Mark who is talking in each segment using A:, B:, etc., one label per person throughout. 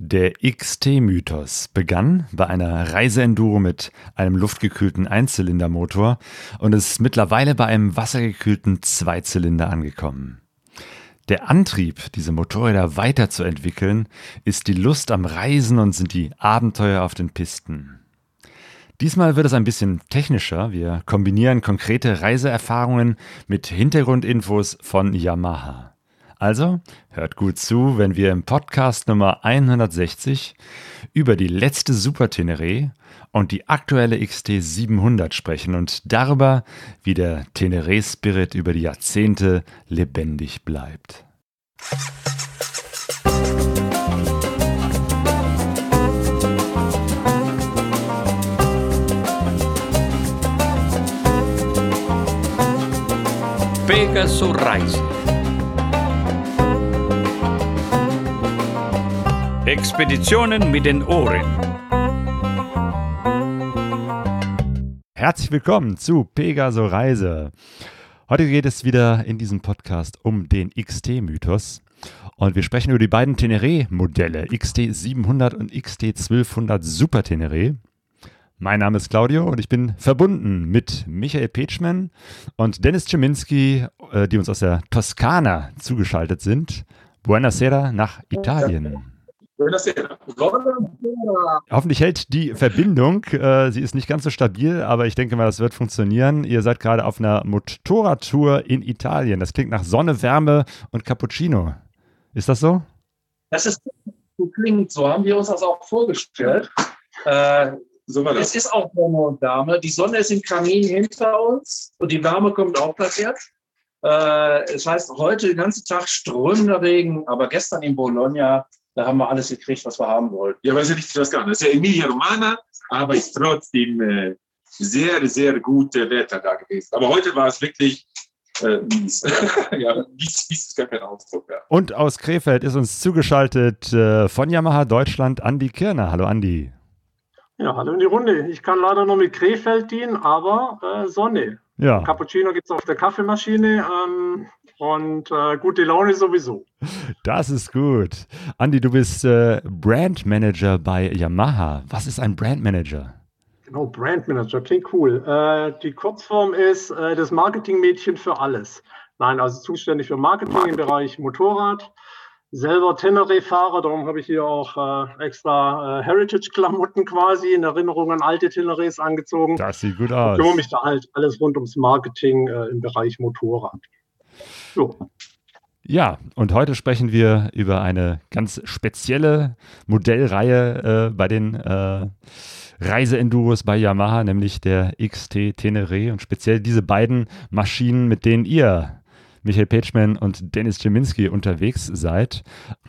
A: Der XT-Mythos begann bei einer Reiseenduro mit einem luftgekühlten Einzylindermotor und ist mittlerweile bei einem wassergekühlten Zweizylinder angekommen. Der Antrieb, diese Motorräder weiterzuentwickeln, ist die Lust am Reisen und sind die Abenteuer auf den Pisten. Diesmal wird es ein bisschen technischer. Wir kombinieren konkrete Reiseerfahrungen mit Hintergrundinfos von Yamaha. Also hört gut zu, wenn wir im Podcast Nummer 160 über die letzte Super Teneré und die aktuelle XT 700 sprechen und darüber, wie der Teneré Spirit über die Jahrzehnte lebendig bleibt.
B: Pegasus Reise Expeditionen mit den Ohren.
A: Herzlich willkommen zu Pegaso Reise. Heute geht es wieder in diesem Podcast um den XT-Mythos. Und wir sprechen über die beiden Teneré-Modelle, XT700 und XT1200 Super Teneré. Mein Name ist Claudio und ich bin verbunden mit Michael Petschmann und Dennis Czeminski, äh, die uns aus der Toskana zugeschaltet sind. Buonasera nach Italien. Hoffentlich hält die Verbindung. Äh, sie ist nicht ganz so stabil, aber ich denke mal, das wird funktionieren. Ihr seid gerade auf einer Motorradtour in Italien. Das klingt nach Sonne, Wärme und Cappuccino. Ist das so?
C: Das ist so klingt so. Haben wir uns das auch vorgestellt. Äh, so war das. Es ist auch Sonne und Wärme. Die Sonne ist im Kamin hinter uns und die Wärme kommt auch daher. Äh, es heißt, heute den ganzen Tag strömender Regen, aber gestern in Bologna da haben wir alles gekriegt, was wir haben wollten.
D: Ja, weiß ich nicht, was kann. Das ist ja Emilia Romana, aber ist trotzdem äh, sehr, sehr gute Wetter da gewesen. Aber heute war es wirklich äh, mies. ja, mies, mies ist gar kein Ausdruck. Ja.
A: Und aus Krefeld ist uns zugeschaltet äh, von Yamaha Deutschland Andi Kirner. Hallo Andi.
E: Ja, hallo in die Runde. Ich kann leider nur mit Krefeld dienen, aber äh, Sonne. Ja. Cappuccino gibt es auf der Kaffeemaschine. Ähm, und äh, gute Laune sowieso.
A: Das ist gut. Andi, du bist äh, Brand Manager bei Yamaha. Was ist ein Brand Manager?
E: Genau, Brand Manager, klingt cool. Äh, die Kurzform ist äh, das Marketingmädchen für alles. Nein, also zuständig für Marketing im Bereich Motorrad. Selber Teneré-Fahrer, darum habe ich hier auch äh, extra äh, Heritage-Klamotten quasi in Erinnerung an alte Tenerés angezogen.
A: Das sieht gut aus.
E: Ich kümmere mich da halt alles rund ums Marketing im Bereich Motorrad.
A: So. Ja, und heute sprechen wir über eine ganz spezielle Modellreihe äh, bei den äh, Reiseenduros bei Yamaha, nämlich der XT Teneré und speziell diese beiden Maschinen, mit denen ihr, Michael Petschmann und Dennis Czeminski, unterwegs seid.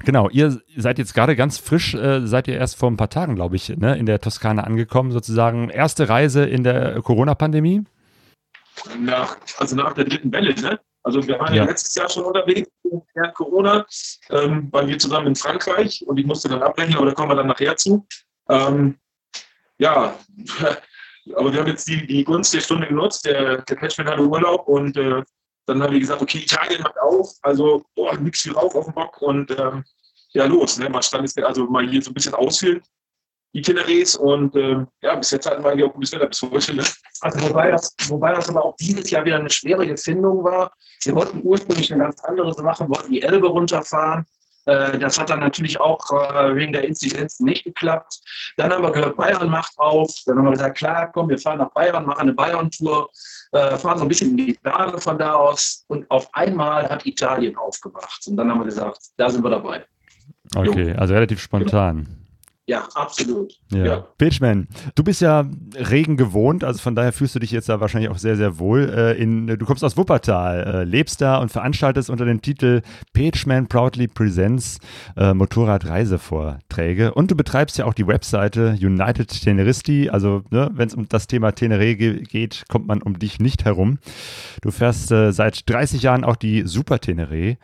A: Genau, ihr seid jetzt gerade ganz frisch, äh, seid ihr erst vor ein paar Tagen, glaube ich, ne, in der Toskana angekommen, sozusagen erste Reise in der Corona-Pandemie.
D: Nach, also nach der dritten Welle, ne? Also wir waren ja. letztes Jahr schon unterwegs während Corona, ähm, waren wir zusammen in Frankreich und ich musste dann abbrechen, aber da kommen wir dann nachher zu. Ähm, ja, aber wir haben jetzt die, die Gunst der Stunde genutzt. Der, der Patchman hatte Urlaub und äh, dann haben wir gesagt, okay, Italien macht auf, also boah, nix viel rauf auf dem Bock und ähm, ja, los. Ne? Mal stand ist also mal hier so ein bisschen ausfüllen die Tenerés und äh, ja, bis jetzt hatten wir eigentlich auch gutes Wetter bis heute. Ne?
C: Also wobei das, wobei das aber auch dieses Jahr wieder eine schwierige Findung war. Wir wollten ursprünglich eine ganz andere machen, wollten die Elbe runterfahren. Äh, das hat dann natürlich auch äh, wegen der Inzidenz nicht geklappt. Dann haben wir gehört, Bayern macht auf. Dann haben wir gesagt, klar, komm, wir fahren nach Bayern, machen eine Bayern-Tour, äh, fahren so ein bisschen in die Berge von da aus. Und auf einmal hat Italien aufgemacht. Und dann haben wir gesagt, da sind wir dabei.
A: Okay, also relativ spontan.
C: Ja, absolut.
A: Ja. ja. Pitchman, du bist ja Regen gewohnt, also von daher fühlst du dich jetzt da wahrscheinlich auch sehr, sehr wohl. Äh, in, du kommst aus Wuppertal, äh, lebst da und veranstaltest unter dem Titel Pitchman Proudly Presents äh, Motorradreisevorträge. Und du betreibst ja auch die Webseite United Teneristi. Also, ne, wenn es um das Thema Teneré geht, kommt man um dich nicht herum. Du fährst äh, seit 30 Jahren auch die Super Teneré.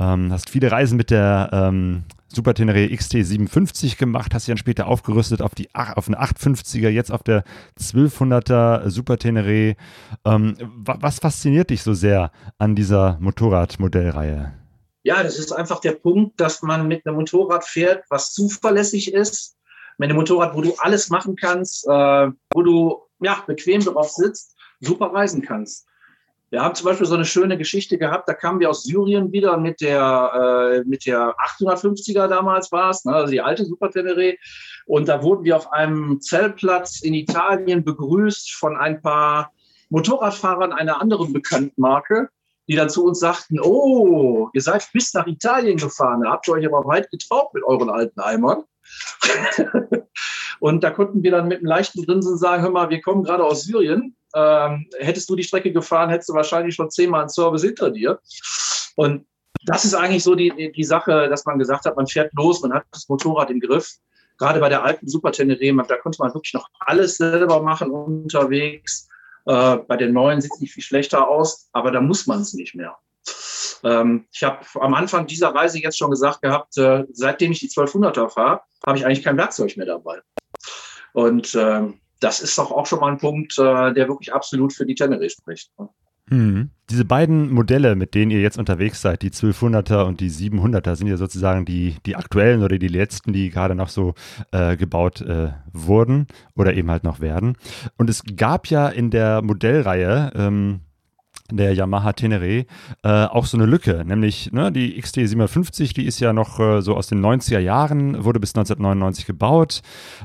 A: Ähm, hast viele Reisen mit der ähm, Super Tenere XT57 gemacht, hast dich dann später aufgerüstet auf, die, auf eine 850er, jetzt auf der 1200er Super Tenere. Ähm, was fasziniert dich so sehr an dieser Motorradmodellreihe?
C: Ja, das ist einfach der Punkt, dass man mit einem Motorrad fährt, was zuverlässig ist. Mit einem Motorrad, wo du alles machen kannst, äh, wo du ja, bequem drauf sitzt, super reisen kannst. Wir haben zum Beispiel so eine schöne Geschichte gehabt, da kamen wir aus Syrien wieder mit der, äh, mit der 850er damals war es, ne, also die alte Super Tenere. Und da wurden wir auf einem Zeltplatz in Italien begrüßt von ein paar Motorradfahrern einer anderen bekannten Marke die dann zu uns sagten, oh, ihr seid bis nach Italien gefahren, habt ihr euch aber weit getraut mit euren alten Eimern. und da konnten wir dann mit einem leichten Grinsen sagen, hör mal, wir kommen gerade aus Syrien. Ähm, hättest du die Strecke gefahren, hättest du wahrscheinlich schon zehnmal einen Service hinter dir. Und das ist eigentlich so die, die Sache, dass man gesagt hat, man fährt los, man hat das Motorrad im Griff. Gerade bei der alten Super Tenere, da konnte man wirklich noch alles selber machen unterwegs. Äh, bei den neuen sieht es nicht viel schlechter aus, aber da muss man es nicht mehr. Ähm, ich habe am Anfang dieser Reise jetzt schon gesagt gehabt, äh, seitdem ich die 1200er fahre, habe ich eigentlich kein Werkzeug mehr dabei. Und äh, das ist doch auch schon mal ein Punkt, äh, der wirklich absolut für die Tenere spricht. Ne?
A: Hm. Diese beiden Modelle, mit denen ihr jetzt unterwegs seid, die 1200er und die 700er, sind ja sozusagen die, die aktuellen oder die letzten, die gerade noch so äh, gebaut äh, wurden oder eben halt noch werden. Und es gab ja in der Modellreihe, ähm, der Yamaha Tenere äh, auch so eine Lücke, nämlich ne, die XT750, die ist ja noch äh, so aus den 90er Jahren, wurde bis 1999 gebaut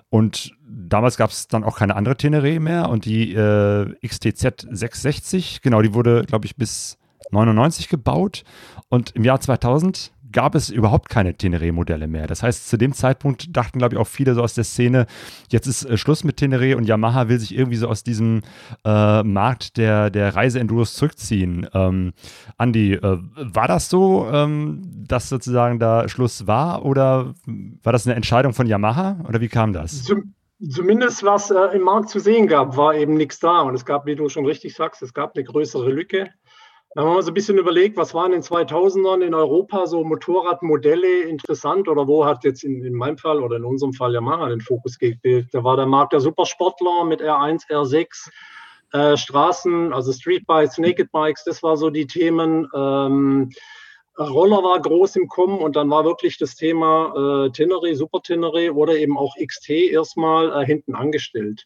A: und damals gab es dann auch keine andere Tenere mehr und die äh, XTZ 660, genau, die wurde, glaube ich, bis 99 gebaut und im Jahr 2000 gab es überhaupt keine Teneré-Modelle mehr. Das heißt, zu dem Zeitpunkt dachten, glaube ich, auch viele so aus der Szene, jetzt ist äh, Schluss mit Teneré und Yamaha will sich irgendwie so aus diesem äh, Markt der, der Reiseenduros zurückziehen. Ähm, Andi, äh, war das so, ähm, dass sozusagen da Schluss war oder war das eine Entscheidung von Yamaha oder wie kam das?
E: Zum Zumindest was äh, im Markt zu sehen gab, war eben nichts da. Und es gab, wie du schon richtig sagst, es gab eine größere Lücke. Wenn man mal so ein bisschen überlegt, was waren in den 2000ern in Europa so Motorradmodelle interessant oder wo hat jetzt in, in meinem Fall oder in unserem Fall Yamaha den Fokus gelegt? Da war der Markt der Supersportler mit R1, R6, äh, Straßen, also Streetbikes, Naked Bikes, das war so die Themen. Ähm, Roller war groß im Kommen und dann war wirklich das Thema äh, Tenere, Super Tenere oder eben auch XT erstmal äh, hinten angestellt.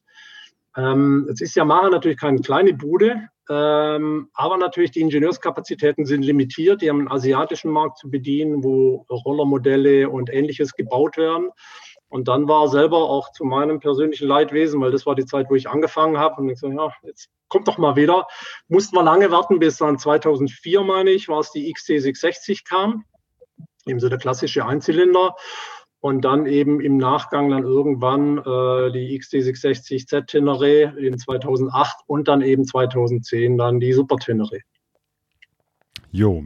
E: Ähm, jetzt ist Yamaha natürlich keine kleine Bude, ähm, aber natürlich die Ingenieurskapazitäten sind limitiert. Die haben einen asiatischen Markt zu bedienen, wo Rollermodelle und ähnliches gebaut werden. Und dann war selber auch zu meinem persönlichen Leidwesen, weil das war die Zeit, wo ich angefangen habe. Und ich so, ja, jetzt kommt doch mal wieder. Mussten wir lange warten, bis dann 2004, meine ich, war es die XT660 kam. Eben so der klassische Einzylinder. Und dann eben im Nachgang dann irgendwann äh, die XT660 Z Tenere in 2008 und dann eben 2010 dann die Super Tenere.
A: Jo,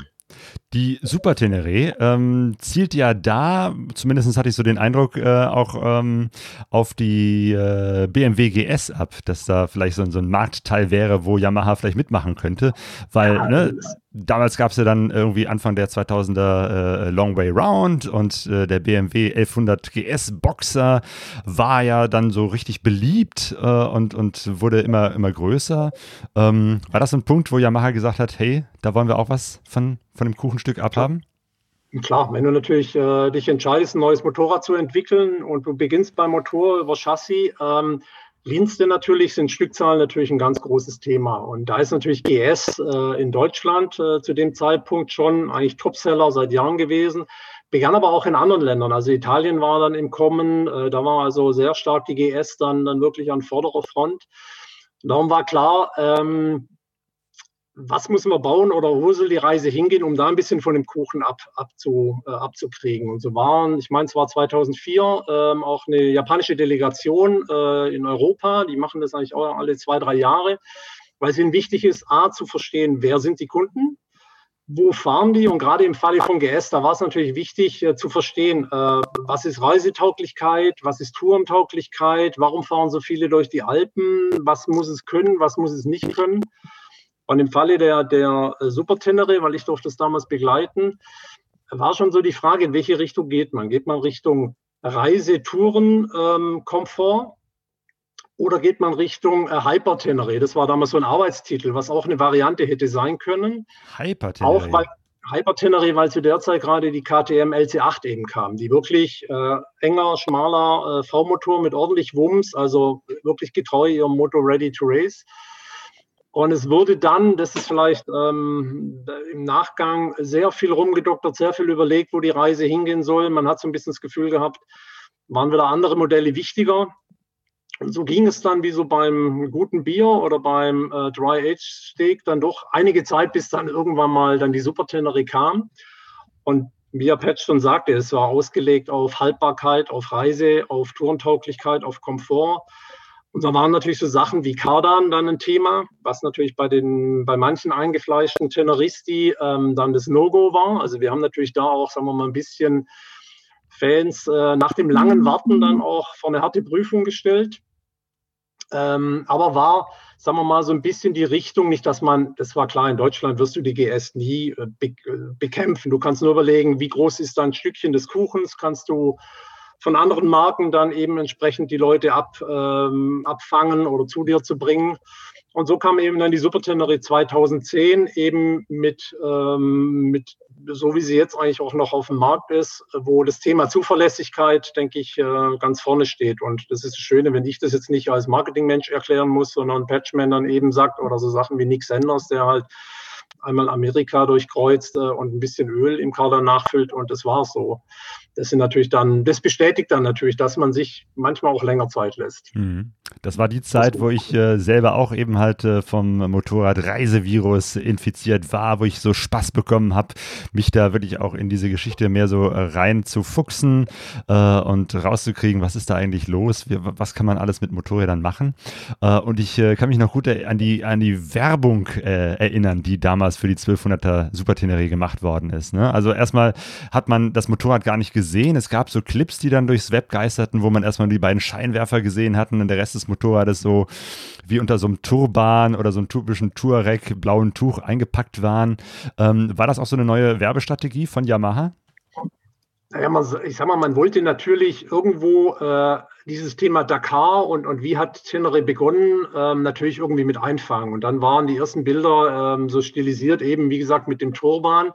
A: die Super Tenere ähm, zielt ja da, zumindest hatte ich so den Eindruck, äh, auch ähm, auf die äh, BMW GS ab, dass da vielleicht so, so, ein Marktteil wäre, wo Yamaha vielleicht mitmachen könnte, weil ja, ne, damals gab es ja dann irgendwie Anfang der 2000er äh, Long Way Round und äh, der BMW 1100 GS Boxer war ja dann so richtig beliebt äh, und, und wurde immer, immer größer. Ähm, war das ein Punkt, wo Yamaha gesagt hat, hey, da wollen wir auch was von von dem Kuchenstück abhaben?
E: Klar, wenn du natürlich äh, dich entscheidest, ein neues Motorrad zu entwickeln und du beginnst beim Motor über Chassis, ähm, Dienste natürlich sind Stückzahlen natürlich ein ganz großes Thema. Und da ist natürlich GS äh, in Deutschland äh, zu dem Zeitpunkt schon eigentlich Topseller seit Jahren gewesen. Begann aber auch in anderen Ländern. Also Italien war dann im Kommen, äh, da war also sehr stark die GS dann, dann wirklich an vorderer Front. Darum war klar, ähm, was muss man bauen oder wo soll die Reise hingehen, um da ein bisschen von dem Kuchen ab, abzu, äh, abzukriegen. Und so waren, ich meine, es war 2004 ähm, auch eine japanische Delegation äh, in Europa, die machen das eigentlich auch alle zwei, drei Jahre, weil es ihnen wichtig ist, A, zu verstehen, wer sind die Kunden, wo fahren die? Und gerade im Falle von GS, da war es natürlich wichtig äh, zu verstehen, äh, was ist Reisetauglichkeit, was ist Tourentauglichkeit, warum fahren so viele durch die Alpen, was muss es können, was muss es nicht können. Und im Falle der, der äh, Super Tenere, weil ich durfte das damals begleiten, war schon so die Frage, in welche Richtung geht man? Geht man Richtung Reise, Touren, ähm, Komfort? Oder geht man Richtung äh, Hyper Tenere? Das war damals so ein Arbeitstitel, was auch eine Variante hätte sein können.
A: Hyper Tenere.
E: Auch weil, Hyper-Tenere, weil zu der Zeit gerade die KTM LC8 eben kam, die wirklich äh, enger, schmaler äh, V-Motor mit ordentlich Wumms, also wirklich getreu ihrem Motto Ready to Race. Und es wurde dann, das ist vielleicht ähm, im Nachgang sehr viel rumgedoktert, sehr viel überlegt, wo die Reise hingehen soll. Man hat so ein bisschen das Gefühl gehabt, waren wieder andere Modelle wichtiger. Und so ging es dann wie so beim guten Bier oder beim äh, Dry Age Steak dann doch einige Zeit, bis dann irgendwann mal dann die Super Tenere kam. Und wie Herr Patch schon sagte, es war ausgelegt auf Haltbarkeit, auf Reise, auf Tourentauglichkeit, auf Komfort. Und da waren natürlich so Sachen wie Kardan dann ein Thema, was natürlich bei den, bei manchen eingefleischten Teneristi ähm, dann das No-Go war. Also wir haben natürlich da auch, sagen wir mal, ein bisschen Fans äh, nach dem langen Warten dann auch vor eine harte Prüfung gestellt. Ähm, aber war, sagen wir mal, so ein bisschen die Richtung, nicht, dass man, das war klar, in Deutschland wirst du die GS nie äh, be äh, bekämpfen. Du kannst nur überlegen, wie groß ist da ein Stückchen des Kuchens, kannst du von anderen Marken dann eben entsprechend die Leute ab, ähm, abfangen oder zu dir zu bringen. Und so kam eben dann die Super Tenere 2010 eben mit, ähm, mit, so wie sie jetzt eigentlich auch noch auf dem Markt ist, wo das Thema Zuverlässigkeit, denke ich, äh, ganz vorne steht. Und das ist das Schöne, wenn ich das jetzt nicht als Marketingmensch erklären muss, sondern Patchman dann eben sagt oder so Sachen wie Nick Sanders, der halt einmal Amerika durchkreuzt äh, und ein bisschen Öl im Kader nachfüllt und das war so das sind natürlich dann, das bestätigt dann natürlich, dass man sich manchmal auch länger Zeit lässt.
A: Mhm. Das war die Zeit, wo ich äh, selber auch eben halt äh, vom Motorradreisevirus infiziert war, wo ich so Spaß bekommen habe, mich da wirklich auch in diese Geschichte mehr so äh, rein zu fuchsen äh, und rauszukriegen, was ist da eigentlich los, Wie, was kann man alles mit Motorrädern machen. Äh, und ich äh, kann mich noch gut an die, an die Werbung erinnern, die damals für die 1200er Super Tenere gemacht worden ist. Ne? Also erstmal hat man das Motorrad gar nicht gesehen gesehen. Es gab so Clips, die dann durchs Web geisterten, wo man erstmal die beiden Scheinwerfer gesehen hatten und der Rest des Motorrades so wie unter so einem Turban oder so einem typischen Touareg blauen Tuch eingepackt waren. Ähm, war das auch so eine neue Werbestrategie von Yamaha?
E: Naja, man, ich sag mal, man wollte natürlich irgendwo äh, dieses Thema Dakar und, und wie hat Tenere begonnen, ähm, natürlich irgendwie mit einfangen. Und dann waren die ersten Bilder ähm, so stilisiert, eben wie gesagt mit dem Turban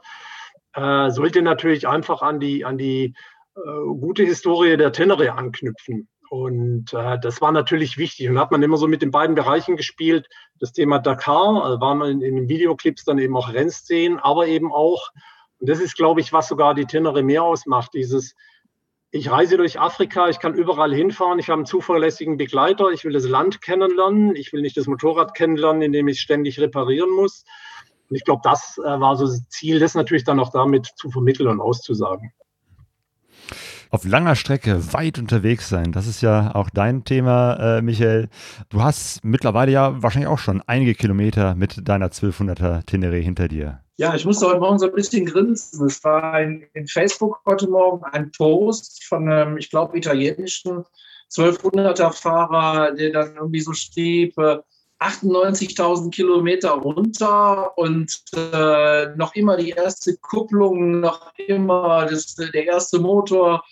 E: äh, sollte natürlich einfach an die, an die äh, gute Historie der Tenere anknüpfen. Und äh, das war natürlich wichtig. Und hat man immer so mit den beiden Bereichen gespielt. Das Thema Dakar, also waren in, in den Videoclips dann eben auch Rennszenen, aber eben auch, und das ist, glaube ich, was sogar die Tenere mehr ausmacht, dieses, ich reise durch Afrika, ich kann überall hinfahren, ich habe einen zuverlässigen Begleiter, ich will das Land kennenlernen, ich will nicht das Motorrad kennenlernen, indem ich ständig reparieren muss. Und ich glaube, das äh, war so das Ziel, das natürlich dann auch damit zu vermitteln und auszusagen.
A: Auf langer Strecke weit unterwegs sein, das ist ja auch dein Thema, äh, Michael. Du hast mittlerweile ja wahrscheinlich auch schon einige Kilometer mit deiner 1200er Tenere hinter dir.
C: Ja, ich musste heute Morgen so ein bisschen grinsen. Es war in, in Facebook heute Morgen ein Post von einem, ich glaube, italienischen 1200er Fahrer, der dann irgendwie so schrieb, äh, 98.000 Kilometer runter und äh, noch immer die erste Kupplung, noch immer das, der erste Motor.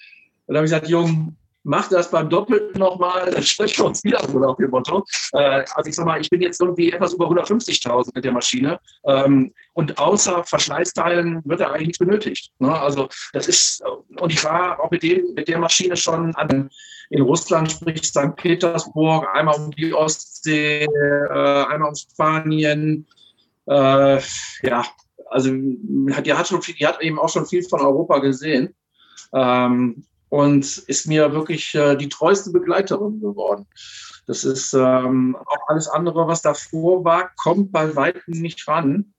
C: Und da habe ich gesagt, Jung, mach das beim Doppelten nochmal, dann sprechen wir uns wieder so nach dem Motto. Äh, also ich sag mal, ich bin jetzt irgendwie etwas über 150.000 mit der Maschine ähm, und außer Verschleißteilen wird da eigentlich nichts benötigt. Ne? Also das ist, und ich war auch mit, dem, mit der Maschine schon an in Russland, sprich St. Petersburg, einmal um die Ostsee, äh, einmal um Spanien. Äh, ja, also die hat, schon viel, die hat eben auch schon viel von Europa gesehen ähm, und ist mir wirklich äh, die treueste Begleiterin geworden. Das ist ähm, auch alles andere, was davor war, kommt bei weitem nicht ran.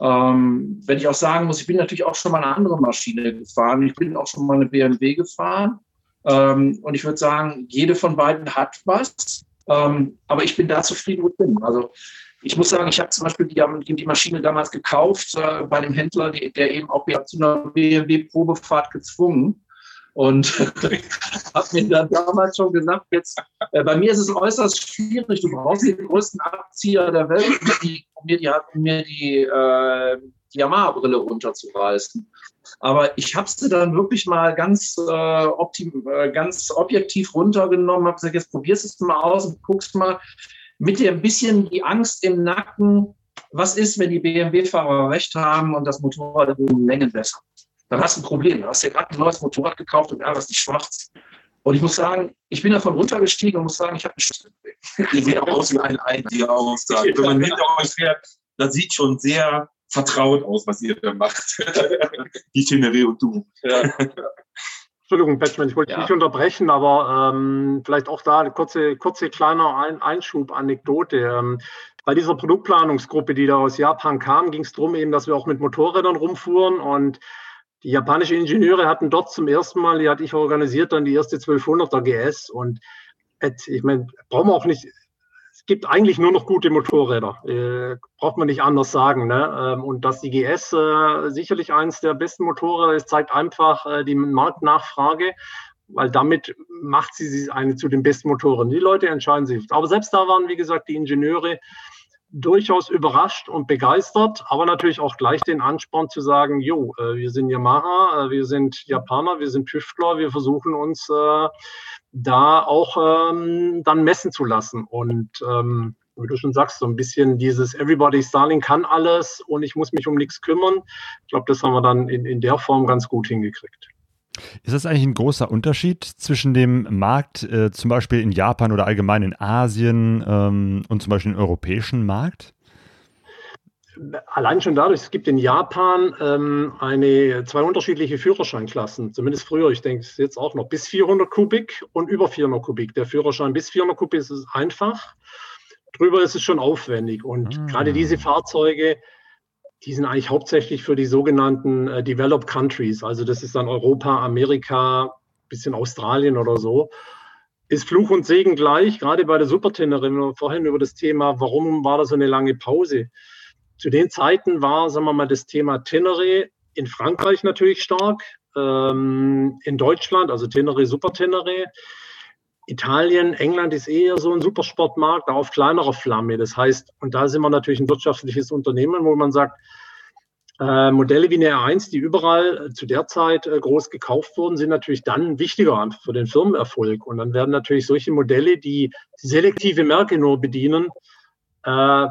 C: Ähm, wenn ich auch sagen muss, ich bin natürlich auch schon mal eine andere Maschine gefahren. Ich bin auch schon mal eine BMW gefahren. Ähm, und ich würde sagen, jede von beiden hat was. Ähm, aber ich bin da zufrieden, ich bin. Also ich muss sagen, ich habe zum Beispiel die, die Maschine damals gekauft äh, bei dem Händler, die, der eben auch zu einer BMW-Probefahrt gezwungen. Und habe mir dann damals schon gesagt, jetzt, äh, bei mir ist es äußerst schwierig, du brauchst den größten Abzieher der Welt, um die, mir die, um mir die, äh, die Yamaha-Brille runterzureißen. Aber ich habe sie dann wirklich mal ganz, äh, optim, äh, ganz objektiv runtergenommen, habe gesagt, jetzt probierst du es mal aus und guckst mal mit dir ein bisschen die Angst im Nacken, was ist, wenn die BMW-Fahrer recht haben und das Motorrad in Längen besser? Dann hast du ein Problem. Du hast ja gerade ein neues Motorrad gekauft und ärgerst dich schwarz. Und ich muss sagen, ich bin davon runtergestiegen und muss sagen, ich habe ein Schlüsselproblem.
D: Ihr seht aus wie ein Ei, die aussagt. Wenn man hinter euch fährt, das sieht schon sehr vertraut aus, was ihr da macht. die Teneré und du. Ja.
E: Entschuldigung, Patchman, ich wollte ja. nicht unterbrechen, aber ähm, vielleicht auch da eine kurze, kurze kleiner Ein Einschub, Anekdote. Ähm, bei dieser Produktplanungsgruppe, die da aus Japan kam, ging es darum eben, dass wir auch mit Motorrädern rumfuhren und die japanischen Ingenieure hatten dort zum ersten Mal, die hatte ich organisiert, dann die erste 1200er GS und ich meine, brauchen wir auch nicht, es gibt eigentlich nur noch gute Motorräder, äh, braucht man nicht anders sagen. Ne? Ähm, und dass die GS äh, sicherlich eines der besten Motorräder ist, zeigt einfach äh, die Marktnachfrage, weil damit macht sie eine zu den besten Motoren. Die Leute entscheiden sich. Aber selbst da waren, wie gesagt, die Ingenieure durchaus überrascht und begeistert, aber natürlich auch gleich den Ansporn zu sagen, jo, äh, wir sind Yamaha, äh, wir sind Japaner, wir sind Tüftler, wir versuchen uns äh, da auch ähm, dann messen zu lassen. Und ähm, wie du schon sagst, so ein bisschen dieses Everybody's Darling kann alles und ich muss mich um nichts kümmern. Ich glaube, das haben wir dann in, in der Form ganz gut hingekriegt.
A: Ist das eigentlich ein großer Unterschied zwischen dem Markt, äh, zum Beispiel in Japan oder allgemein in Asien ähm, und zum Beispiel dem europäischen Markt?
E: Allein schon dadurch, es gibt in Japan ähm, eine, zwei unterschiedliche Führerscheinklassen, zumindest früher, ich denke es jetzt auch noch, bis 400 Kubik und über 400 Kubik. Der Führerschein bis 400 Kubik ist einfach, drüber ist es schon aufwendig. Und ah. gerade diese Fahrzeuge die sind eigentlich hauptsächlich für die sogenannten äh, Developed Countries. Also das ist dann Europa, Amerika, bisschen Australien oder so. Ist Fluch und Segen gleich, gerade bei der Supertennerin. Vorhin über das Thema, warum war da so eine lange Pause? Zu den Zeiten war, sagen wir mal, das Thema Tenere in Frankreich natürlich stark, ähm, in Deutschland, also Tenere, Supertenere. Italien, England ist eher so ein Supersportmarkt, auf kleinerer Flamme. Das heißt, und da sind wir natürlich ein wirtschaftliches Unternehmen, wo man sagt, äh, Modelle wie eine R1, die überall äh, zu der Zeit äh, groß gekauft wurden, sind natürlich dann wichtiger für den Firmenerfolg. Und dann werden natürlich solche Modelle, die selektive Märkte nur bedienen, äh,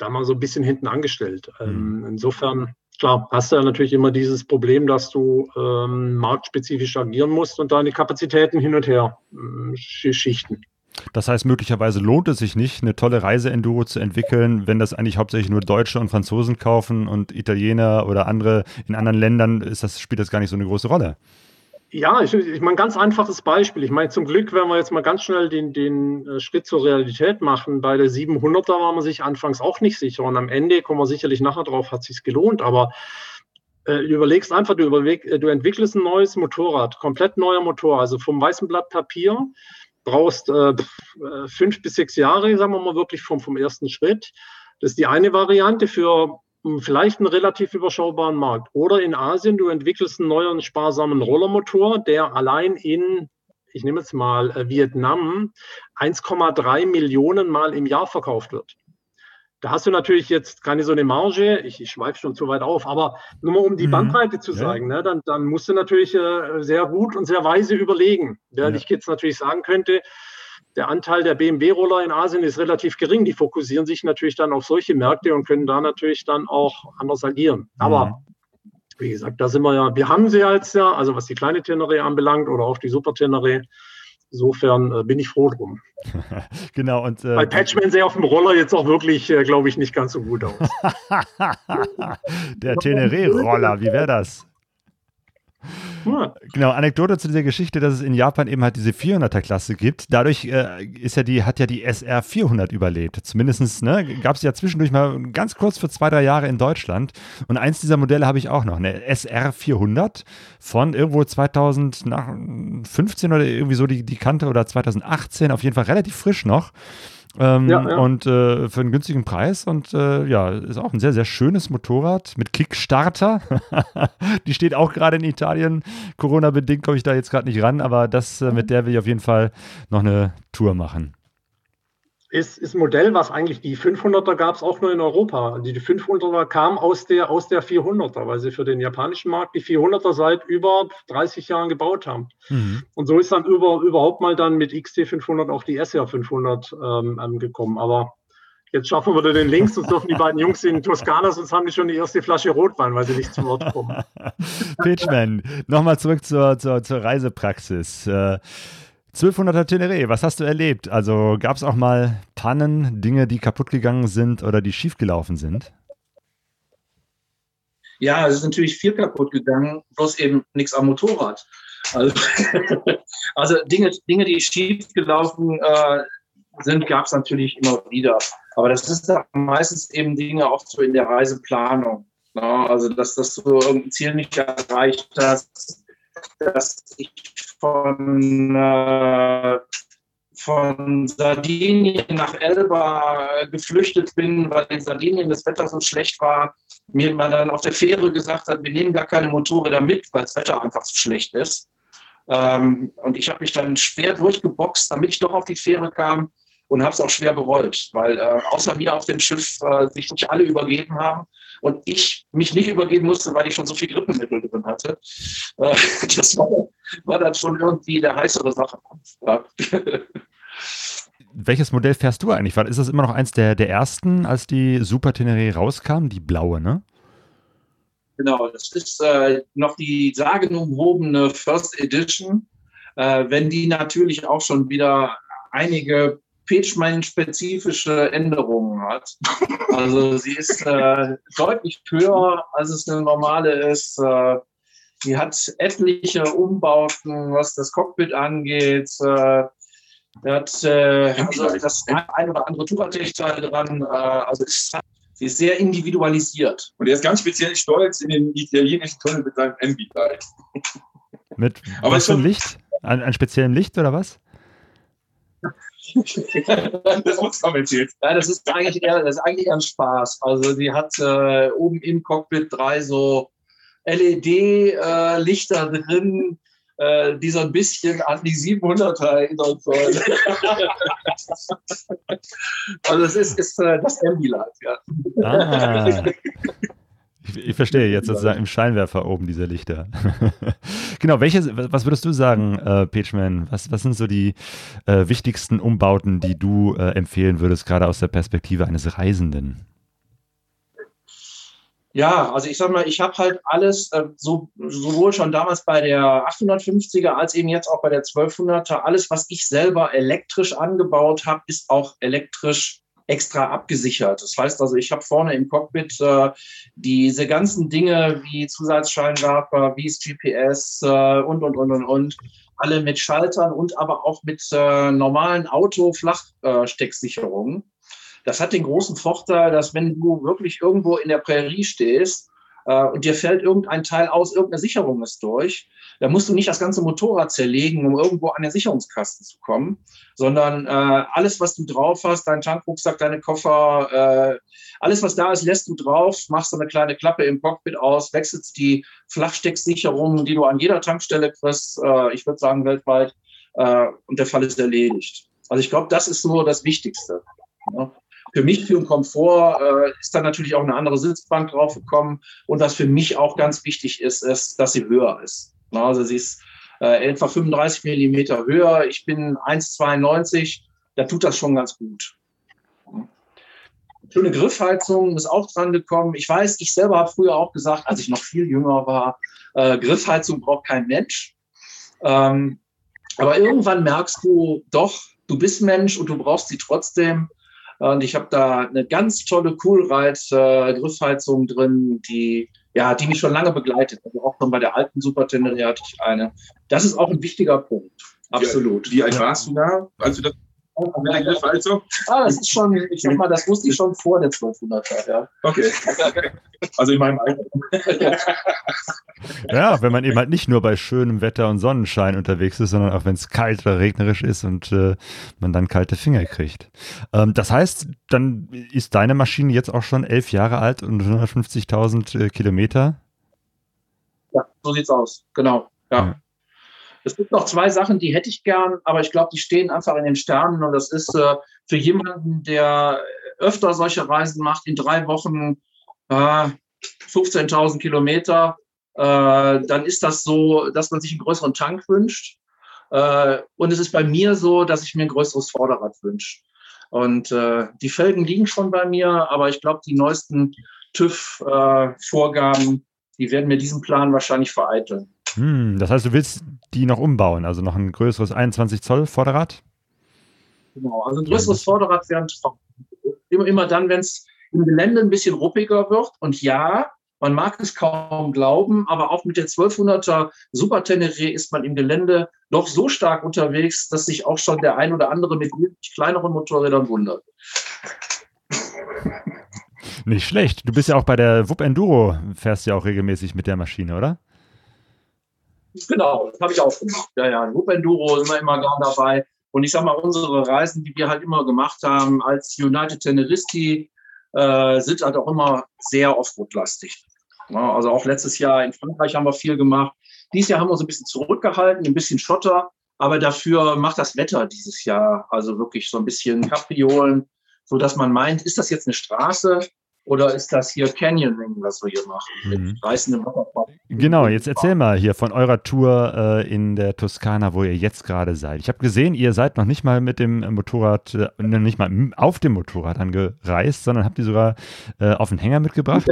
E: da mal so ein bisschen hinten angestellt. Ähm, mhm. insofern klar, hast du ja natürlich immer dieses Problem, dass du ähm, marktspezifisch agieren musst und deine Kapazitäten hin und her äh, schichten.
A: Das heißt, möglicherweise lohnt es sich nicht, eine tolle Reise-Enduro zu entwickeln, wenn das eigentlich hauptsächlich nur Deutsche und Franzosen kaufen und Italiener oder andere in anderen Ländern ist das, spielt das gar nicht so eine große Rolle.
E: Ja, ich, ich meine, ganz einfaches Beispiel. Ich meine, zum Glück, wenn wir jetzt mal ganz schnell den, den äh, Schritt zur Realität machen, bei der 700er war man sich anfangs auch nicht sicher und am Ende kommen wir sicherlich nachher drauf, hat sich gelohnt, aber äh, du überlegst einfach, du, überleg, äh, du entwickelst ein neues Motorrad, komplett neuer Motor, also vom weißen Blatt Papier, brauchst äh, äh, fünf bis sechs Jahre, sagen wir mal wirklich vom, vom ersten Schritt. Das ist die eine Variante für vielleicht einen relativ überschaubaren Markt. Oder in Asien, du entwickelst einen neuen sparsamen Rollermotor, der allein in, ich nehme jetzt mal äh, Vietnam, 1,3 Millionen Mal im Jahr verkauft wird. Da hast du natürlich jetzt keine so eine Marge, ich, ich schweife schon zu weit auf, aber nur mal um die mhm. Bandbreite zu sagen, ja. ne, dann, dann musst du natürlich äh, sehr gut und sehr weise überlegen. Während ja. ich jetzt natürlich sagen könnte, der Anteil der BMW-Roller in Asien ist relativ gering. Die fokussieren sich natürlich dann auf solche Märkte und können da natürlich dann auch anders agieren. Aber mhm. wie gesagt, da sind wir ja, wir haben sie jetzt ja, also was die kleine Tenere anbelangt oder auch die Super Tenere. Insofern äh, bin ich froh drum.
A: genau. Und,
E: äh, Weil Patchman sähe auf dem Roller jetzt auch wirklich, äh, glaube ich, nicht ganz so gut aus.
A: der Teneré-Roller, wie wäre das? Ja. Genau, Anekdote zu dieser Geschichte, dass es in Japan eben halt diese 400er Klasse gibt. Dadurch äh, ist ja die, hat ja die SR 400 überlebt. Zumindest ne, gab es ja zwischendurch mal ganz kurz für zwei, drei Jahre in Deutschland. Und eins dieser Modelle habe ich auch noch, eine SR 400 von irgendwo 2015 oder irgendwie so die, die Kante oder 2018, auf jeden Fall relativ frisch noch. Ähm, ja, ja. Und äh, für einen günstigen Preis. Und äh, ja, ist auch ein sehr, sehr schönes Motorrad mit Kickstarter. die steht auch gerade in Italien. Corona-bedingt komme ich da jetzt gerade nicht ran, aber das, äh, mit der will ich auf jeden Fall noch eine Tour machen
E: ist, ist ein Modell, was eigentlich die 500er gab es auch nur in Europa. Die, die 500er kam aus der, aus der 400er, weil sie für den japanischen Markt die 400er seit über 30 Jahren gebaut haben. Mhm. Und so ist dann über, überhaupt mal dann mit XT500 auch die SR500 ähm, ähm, gekommen. Aber Jetzt schaffen wir den links, sonst dürfen die beiden Jungs in Toskana, sonst haben die schon die erste Flasche Rotwein, weil sie nicht zu Wort kommen.
A: Pitchman, nochmal zurück zur, zur, zur Reisepraxis. Äh, 1200er Teneré, was hast du erlebt? Also gab es auch mal Pannen, Dinge, die kaputt gegangen sind oder die schiefgelaufen sind?
C: Ja, es ist natürlich viel kaputt gegangen, bloß eben nichts am Motorrad. Also, also Dinge, Dinge, die schiefgelaufen äh, sind, gab es natürlich immer wieder. Aber das ist meistens eben Dinge auch so in der Reiseplanung. Ja, also, dass, dass du irgendein Ziel nicht erreicht hast, dass ich von, äh, von Sardinien nach Elba geflüchtet bin, weil in Sardinien das Wetter so schlecht war. Mir man dann auf der Fähre gesagt hat, wir nehmen gar keine Motorräder mit, weil das Wetter einfach so schlecht ist. Ähm, und ich habe mich dann schwer durchgeboxt, damit ich doch auf die Fähre kam und habe es auch schwer bereut, weil äh, außer mir auf dem Schiff äh, sich nicht alle übergeben haben und ich mich nicht übergeben musste, weil ich schon so viel Grippenmittel drin hatte. Äh, das war, war, dann schon irgendwie eine heißere Sache. Ja.
A: Welches Modell fährst du eigentlich? Ist das immer noch eins der, der ersten, als die Super Teneré rauskam, die blaue, ne?
C: Genau, das ist äh, noch die sagenumwobene First Edition. Äh, wenn die natürlich auch schon wieder einige Pitchman-spezifische Änderungen hat. Also sie ist äh, deutlich höher, als es eine normale ist. Äh, sie hat etliche Umbauten, was das Cockpit angeht. Äh, hat äh, also das ein oder andere Touratech-Teil dran. Äh, also ist, sie ist sehr individualisiert.
D: Und er ist ganz speziell stolz in den italienischen Tunnel mit seinem Ambilight.
A: Mit Aber was für ein Licht? Ein, ein speziellen Licht oder was?
C: das muss kommentiert. Ja, das ist eigentlich eher, das ist eigentlich eher ein Spaß. Also sie hat äh, oben im Cockpit drei so LED-Lichter äh, drin, äh, die so ein bisschen an die 700er erinnern sollen. also es ist, ist äh, das Ambilight, ja. Ah.
A: Ich, verstehe jetzt sozusagen im Scheinwerfer oben diese Lichter. genau, welche, was würdest du sagen, äh, Pageman? Was, was sind so die äh, wichtigsten Umbauten, die du äh, empfehlen würdest, gerade aus der Perspektive eines Reisenden?
C: Ja, also ich sag mal, ich habe halt alles, äh, so, sowohl schon damals bei der 850er als eben jetzt auch bei der 1200er, alles, was ich selber elektrisch angebaut habe, ist auch elektrisch extra abgesichert. Das heißt also, ich habe vorne im Cockpit äh, diese ganzen Dinge wie Zusatzscheinwerfer, wie GPS äh, und, und, und, und, und, alle mit Schaltern und aber auch mit äh, normalen Auto-Flachstecksicherungen. das hat den großen Vorteil, dass wenn du wirklich irgendwo in der Prärie stehst, äh, und dir fällt irgendein Teil aus, irgendeine Sicherung ist durch, da musst du nicht das ganze Motorrad zerlegen, um irgendwo an den Sicherungskasten zu kommen, sondern äh, alles, was du drauf hast, dein Tankrucksack, deine Koffer, äh, alles, was da ist, lässt du drauf, machst eine kleine Klappe im Cockpit aus, wechselst die Flachstecksicherung, die du an jeder Tankstelle kriegst, äh, ich würde sagen weltweit, äh, und der Fall ist erledigt. Also ich glaube, das ist so das Wichtigste. Ja. Für mich für den Komfort äh, ist da natürlich auch eine andere Sitzbank draufgekommen. Und was für mich auch ganz wichtig ist, ist, dass sie höher ist. Also sie ist äh, etwa 35 Millimeter höher. Ich bin 1,92. Da tut das schon ganz gut. Schöne Griffheizung ist auch dran gekommen. Ich weiß, ich selber habe früher auch gesagt, als ich noch viel jünger war, äh, Griffheizung braucht kein Mensch. Ähm, aber irgendwann merkst du doch, du bist Mensch und du brauchst sie trotzdem. Und ich habe da eine ganz tolle Coolride-Griffheizung drin, die, ja, die mich schon lange begleitet. Also auch schon bei der alten Super Tenere hatte ich eine. Das ist auch ein wichtiger Punkt. Absolut.
D: Wie alt warst du da, als du das
C: also? Ah, das ist schon, ich sag mal, das wusste ich schon vor der 1200er, ja.
D: Okay. Also in meinem Alter.
A: Ja, wenn man eben halt nicht nur bei schönem Wetter und Sonnenschein unterwegs ist, sondern auch wenn es kalt oder regnerisch ist und äh, man dann kalte Finger kriegt. Ähm, das heißt, dann ist deine Maschine jetzt auch schon elf Jahre alt und 150.000 äh, Kilometer?
C: Ja, so sieht's aus, genau. ja. ja. Es gibt noch zwei Sachen, die hätte ich gern, aber ich glaube, die stehen einfach in den Sternen. Und das ist äh, für jemanden, der öfter solche Reisen macht, in drei Wochen äh, 15.000 Kilometer, äh, dann ist das so, dass man sich einen größeren Tank wünscht. Äh, und es ist bei mir so, dass ich mir ein größeres Vorderrad wünsche. Und äh, die Felgen liegen schon bei mir, aber ich glaube, die neuesten TÜV-Vorgaben, äh, die werden mir diesen Plan wahrscheinlich vereiteln.
A: Hm, das heißt, du willst die noch umbauen, also noch ein größeres 21 Zoll Vorderrad?
C: Genau, also ein größeres Vorderrad wäre immer, immer dann, wenn es im Gelände ein bisschen ruppiger wird. Und ja, man mag es kaum glauben, aber auch mit der 1200er Super Tenere ist man im Gelände doch so stark unterwegs, dass sich auch schon der ein oder andere mit kleineren Motorrädern wundert.
A: Nicht schlecht. Du bist ja auch bei der WUP Enduro, fährst ja auch regelmäßig mit der Maschine, oder?
C: Genau, das habe ich auch gemacht. Ja, ja, WUP Enduro sind wir immer gern dabei. Und ich sage mal, unsere Reisen, die wir halt immer gemacht haben als United Teneristi, äh, sind halt auch immer sehr offroad-lastig. Ja, also auch letztes Jahr in Frankreich haben wir viel gemacht. Dieses Jahr haben wir uns ein bisschen zurückgehalten, ein bisschen Schotter, aber dafür macht das Wetter dieses Jahr also wirklich so ein bisschen Kapriolen, sodass man meint, ist das jetzt eine Straße oder ist das hier Canyoning, was wir hier machen?
A: Mhm.
C: Mit reißendem Wasserfall.
A: Genau, jetzt erzähl mal hier von eurer Tour äh, in der Toskana, wo ihr jetzt gerade seid. Ich habe gesehen, ihr seid noch nicht mal mit dem Motorrad, äh, nicht mal auf dem Motorrad angereist, sondern habt ihr sogar äh, auf den Hänger mitgebracht.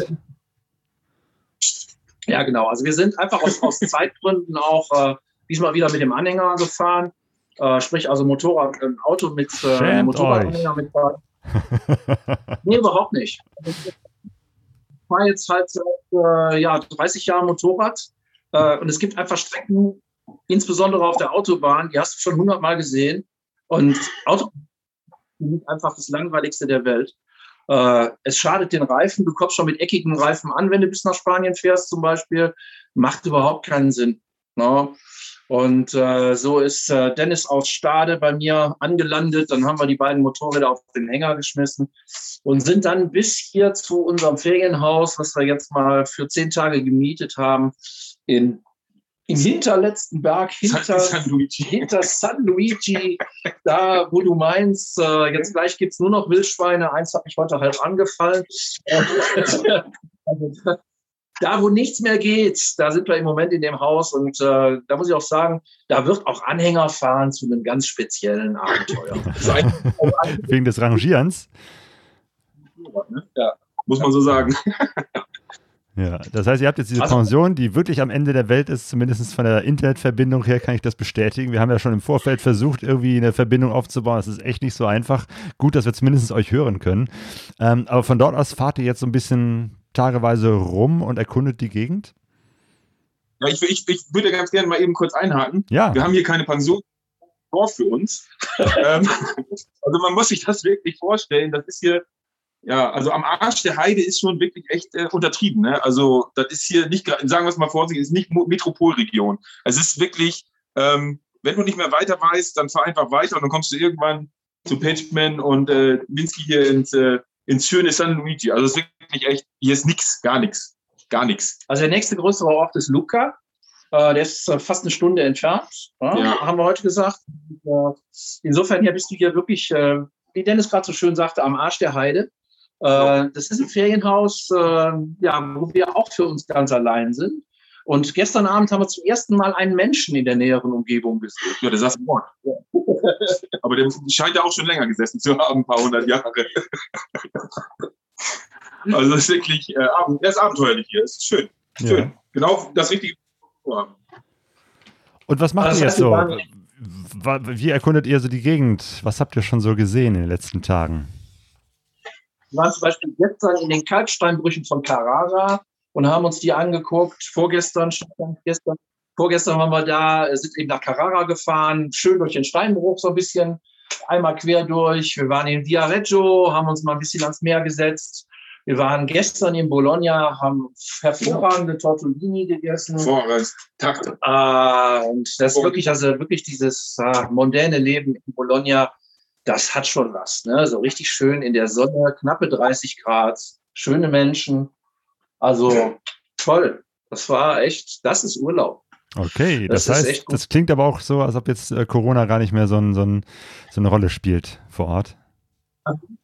C: Ja, genau. Also wir sind einfach aus, aus Zeitgründen auch äh, diesmal wieder mit dem Anhänger gefahren. Äh, sprich also Motorrad, ein Auto mit äh, Motorradanhänger mitfahren. nee, überhaupt nicht. Ich fahre jetzt halt äh, ja, 30 Jahren Motorrad äh, und es gibt einfach Strecken, insbesondere auf der Autobahn, die hast du schon hundertmal gesehen. Und Auto ist einfach das langweiligste der Welt. Äh, es schadet den Reifen. Du kommst schon mit eckigen Reifen an, wenn du bis nach Spanien fährst zum Beispiel. Macht überhaupt keinen Sinn. No? Und äh, so ist äh, Dennis aus Stade bei mir angelandet. Dann haben wir die beiden Motorräder auf den Hänger geschmissen und sind dann bis hier zu unserem Ferienhaus, was wir jetzt mal für zehn Tage gemietet haben, in im hinterletzten Berg hinter San Luigi. hinter San Luigi, da wo du meinst, äh, jetzt gleich gibt es nur noch Wildschweine. Eins hat mich heute halb angefallen. also, da, wo nichts mehr geht, da sind wir im Moment in dem Haus und äh, da muss ich auch sagen, da wird auch Anhänger fahren zu einem ganz speziellen Abenteuer.
A: Wegen des Rangierens?
D: Ja, muss man so sagen.
A: Ja, das heißt, ihr habt jetzt diese also, Pension, die wirklich am Ende der Welt ist, zumindest von der Internetverbindung her kann ich das bestätigen. Wir haben ja schon im Vorfeld versucht, irgendwie eine Verbindung aufzubauen. Das ist echt nicht so einfach. Gut, dass wir zumindest euch hören können. Ähm, aber von dort aus fahrt ihr jetzt so ein bisschen tageweise rum und erkundet die Gegend?
D: Ja, ich, ich, ich würde ganz gerne mal eben kurz einhaken.
A: Ja.
D: Wir haben hier keine Pension für uns. Ähm, also man muss sich das wirklich vorstellen. Das ist hier ja, also am Arsch der Heide ist schon wirklich echt äh, untertrieben. Ne? Also das ist hier nicht, sagen wir es mal vorsichtig, ist nicht Metropolregion. Es ist wirklich, ähm, wenn du nicht mehr weiter weißt, dann fahr einfach weiter und dann kommst du irgendwann zu Pageman und äh, Minsky hier ins, äh, ins schöne San Luigi. Also es ist wirklich echt, hier ist nichts, gar nichts, gar nichts.
C: Also der nächste größere Ort ist Luca. Äh, der ist äh, fast eine Stunde entfernt, ja, ja. haben wir heute gesagt. Äh, insofern hier bist du hier wirklich, äh, wie Dennis gerade so schön sagte, am Arsch der Heide. Das ist ein Ferienhaus, ja, wo wir auch für uns ganz allein sind. Und gestern Abend haben wir zum ersten Mal einen Menschen in der näheren Umgebung gesehen.
D: Ja, der saß im Ort. Aber der scheint ja auch schon länger gesessen zu haben, ein paar hundert Jahre. also das ist wirklich, äh, er ist abenteuerlich hier. Es ist schön. Schön. Ja. Genau das richtige.
A: Und was macht also ihr jetzt so? Wie erkundet ihr so die Gegend? Was habt ihr schon so gesehen in den letzten Tagen?
C: Wir waren zum Beispiel gestern in den Kalksteinbrüchen von Carrara und haben uns die angeguckt. Vorgestern, gestern, vorgestern waren wir da, sind eben nach Carrara gefahren, schön durch den Steinbruch so ein bisschen, einmal quer durch. Wir waren in Viareggio, haben uns mal ein bisschen ans Meer gesetzt. Wir waren gestern in Bologna, haben hervorragende Tortellini gegessen.
D: Vorrangig. Takt.
C: Ah, und das ist wirklich, also wirklich dieses ah, mondäne Leben in Bologna das hat schon was. Ne? So richtig schön in der Sonne, knappe 30 Grad, schöne Menschen. Also toll. Das war echt, das ist Urlaub.
A: Okay, das, das heißt, das klingt aber auch so, als ob jetzt äh, Corona gar nicht mehr so, ein, so, ein, so eine Rolle spielt vor Ort.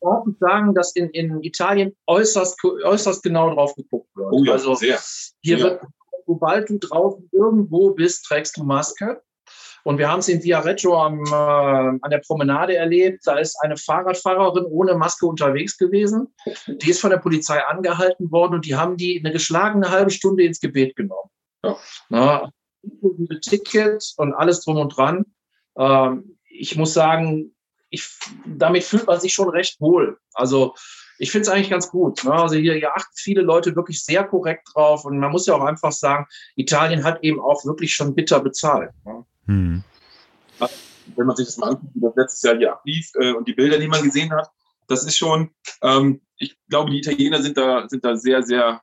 C: Ich darf sagen, dass in, in Italien äußerst, äußerst genau drauf geguckt wird.
D: Oh ja, also sehr.
C: hier ja. wird, sobald du draußen irgendwo bist, trägst du Maske. Und wir haben es in Viareggio am, äh, an der Promenade erlebt. Da ist eine Fahrradfahrerin ohne Maske unterwegs gewesen. Die ist von der Polizei angehalten worden und die haben die eine geschlagene halbe Stunde ins Gebet genommen. Ja. Na, Ticket und alles drum und dran. Ähm, ich muss sagen, ich, damit fühlt man sich schon recht wohl. Also ich finde es eigentlich ganz gut. Ne? Also hier, hier achten viele Leute wirklich sehr korrekt drauf und man muss ja auch einfach sagen, Italien hat eben auch wirklich schon bitter bezahlt. Ne? Hm.
D: Wenn man sich das mal anguckt, wie das letztes Jahr hier ablief äh, und die Bilder, die man gesehen hat, das ist schon, ähm, ich glaube, die Italiener sind da, sind da sehr, sehr,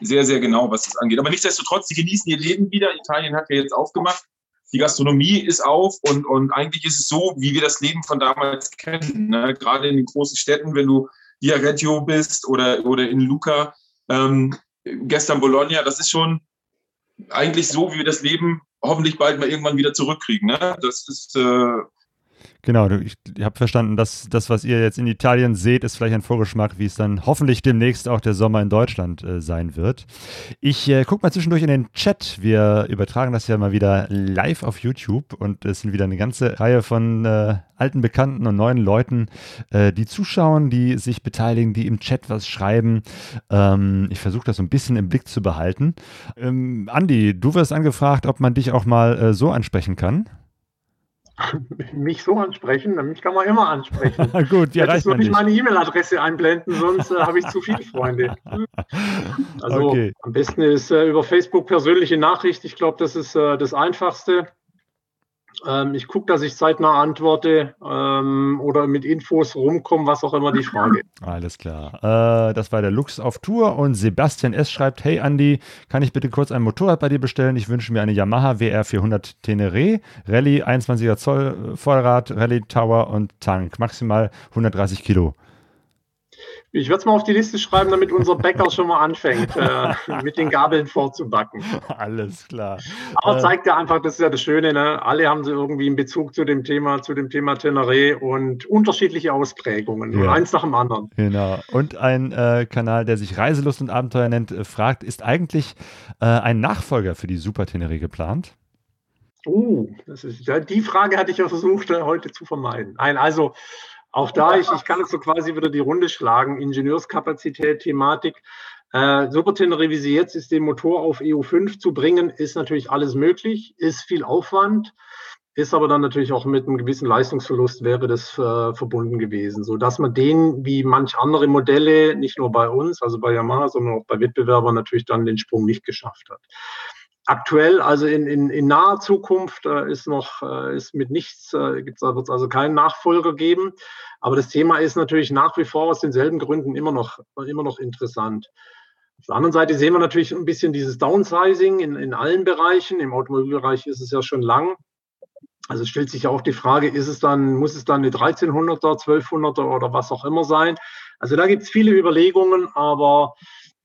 D: sehr, sehr genau, was das angeht. Aber nichtsdestotrotz, sie genießen ihr Leben wieder. Italien hat ja jetzt aufgemacht. Die Gastronomie ist auf und, und eigentlich ist es so, wie wir das Leben von damals kennen. Ne? Gerade in den großen Städten, wenn du Diareggio bist oder, oder in Luca, ähm, gestern Bologna, das ist schon eigentlich so, wie wir das Leben hoffentlich bald mal irgendwann wieder zurückkriegen. Ne? Das ist. Äh
A: Genau, ich, habe verstanden, dass das, was ihr jetzt in Italien seht, ist vielleicht ein Vorgeschmack, wie es dann hoffentlich demnächst auch der Sommer in Deutschland äh, sein wird. Ich äh, gucke mal zwischendurch in den Chat. Wir übertragen das ja mal wieder live auf YouTube und es sind wieder eine ganze Reihe von äh, alten Bekannten und neuen Leuten, äh, die zuschauen, die sich beteiligen, die im Chat was schreiben. Ähm, ich versuche das so ein bisschen im Blick zu behalten. Ähm, Andi, du wirst angefragt, ob man dich auch mal äh, so ansprechen kann.
E: mich so ansprechen, mich kann man immer ansprechen.
A: Gut,
E: ja, ich nur nicht meine E-Mail-Adresse einblenden, sonst äh, habe ich zu viele Freunde. Also okay. am besten ist äh, über Facebook persönliche Nachricht. Ich glaube, das ist äh, das Einfachste. Ähm, ich gucke, dass ich zeitnah antworte ähm, oder mit Infos rumkomme, was auch immer die Frage ist.
A: Alles klar. Äh, das war der Lux auf Tour und Sebastian S. schreibt: Hey Andy, kann ich bitte kurz ein Motorrad bei dir bestellen? Ich wünsche mir eine Yamaha WR 400 Tenere, Rallye 21er Zoll Vollrad, Rallye Tower und Tank. Maximal 130 Kilo.
E: Ich würde es mal auf die Liste schreiben, damit unser Bäcker schon mal anfängt, äh, mit den Gabeln vorzubacken.
A: Alles klar.
E: Aber äh, zeigt ja einfach, das ist ja das Schöne, ne? alle haben sie irgendwie einen Bezug zu dem Thema, zu dem Thema Teneré und unterschiedliche Ausprägungen ja. eins nach dem anderen.
A: Genau. Und ein äh, Kanal, der sich Reiselust und Abenteuer nennt, äh, fragt, ist eigentlich äh, ein Nachfolger für die Super Teneré geplant?
E: Oh, das ist, die Frage hatte ich ja versucht, äh, heute zu vermeiden. Nein, also auch da, ich, ich kann jetzt so quasi wieder die Runde schlagen. Ingenieurskapazität, Thematik. Äh, Supertenere, wie sie jetzt ist, den Motor auf EU5 zu bringen, ist natürlich alles möglich, ist viel Aufwand, ist aber dann natürlich auch mit einem gewissen Leistungsverlust wäre das äh, verbunden gewesen, so dass man den wie manch andere Modelle nicht nur bei uns, also bei Yamaha, sondern auch bei Wettbewerbern natürlich dann den Sprung nicht geschafft hat. Aktuell, also in, in, in naher Zukunft, äh, ist noch äh, ist mit nichts, äh, wird es also keinen Nachfolger geben. Aber das Thema ist natürlich nach wie vor aus denselben Gründen immer noch, immer noch interessant. Auf der anderen Seite sehen wir natürlich ein bisschen dieses Downsizing in, in allen Bereichen. Im Automobilbereich ist es ja schon lang. Also stellt sich ja auch die Frage, ist es dann, muss es dann eine 1300er, 1200er oder was auch immer sein? Also da gibt es viele Überlegungen, aber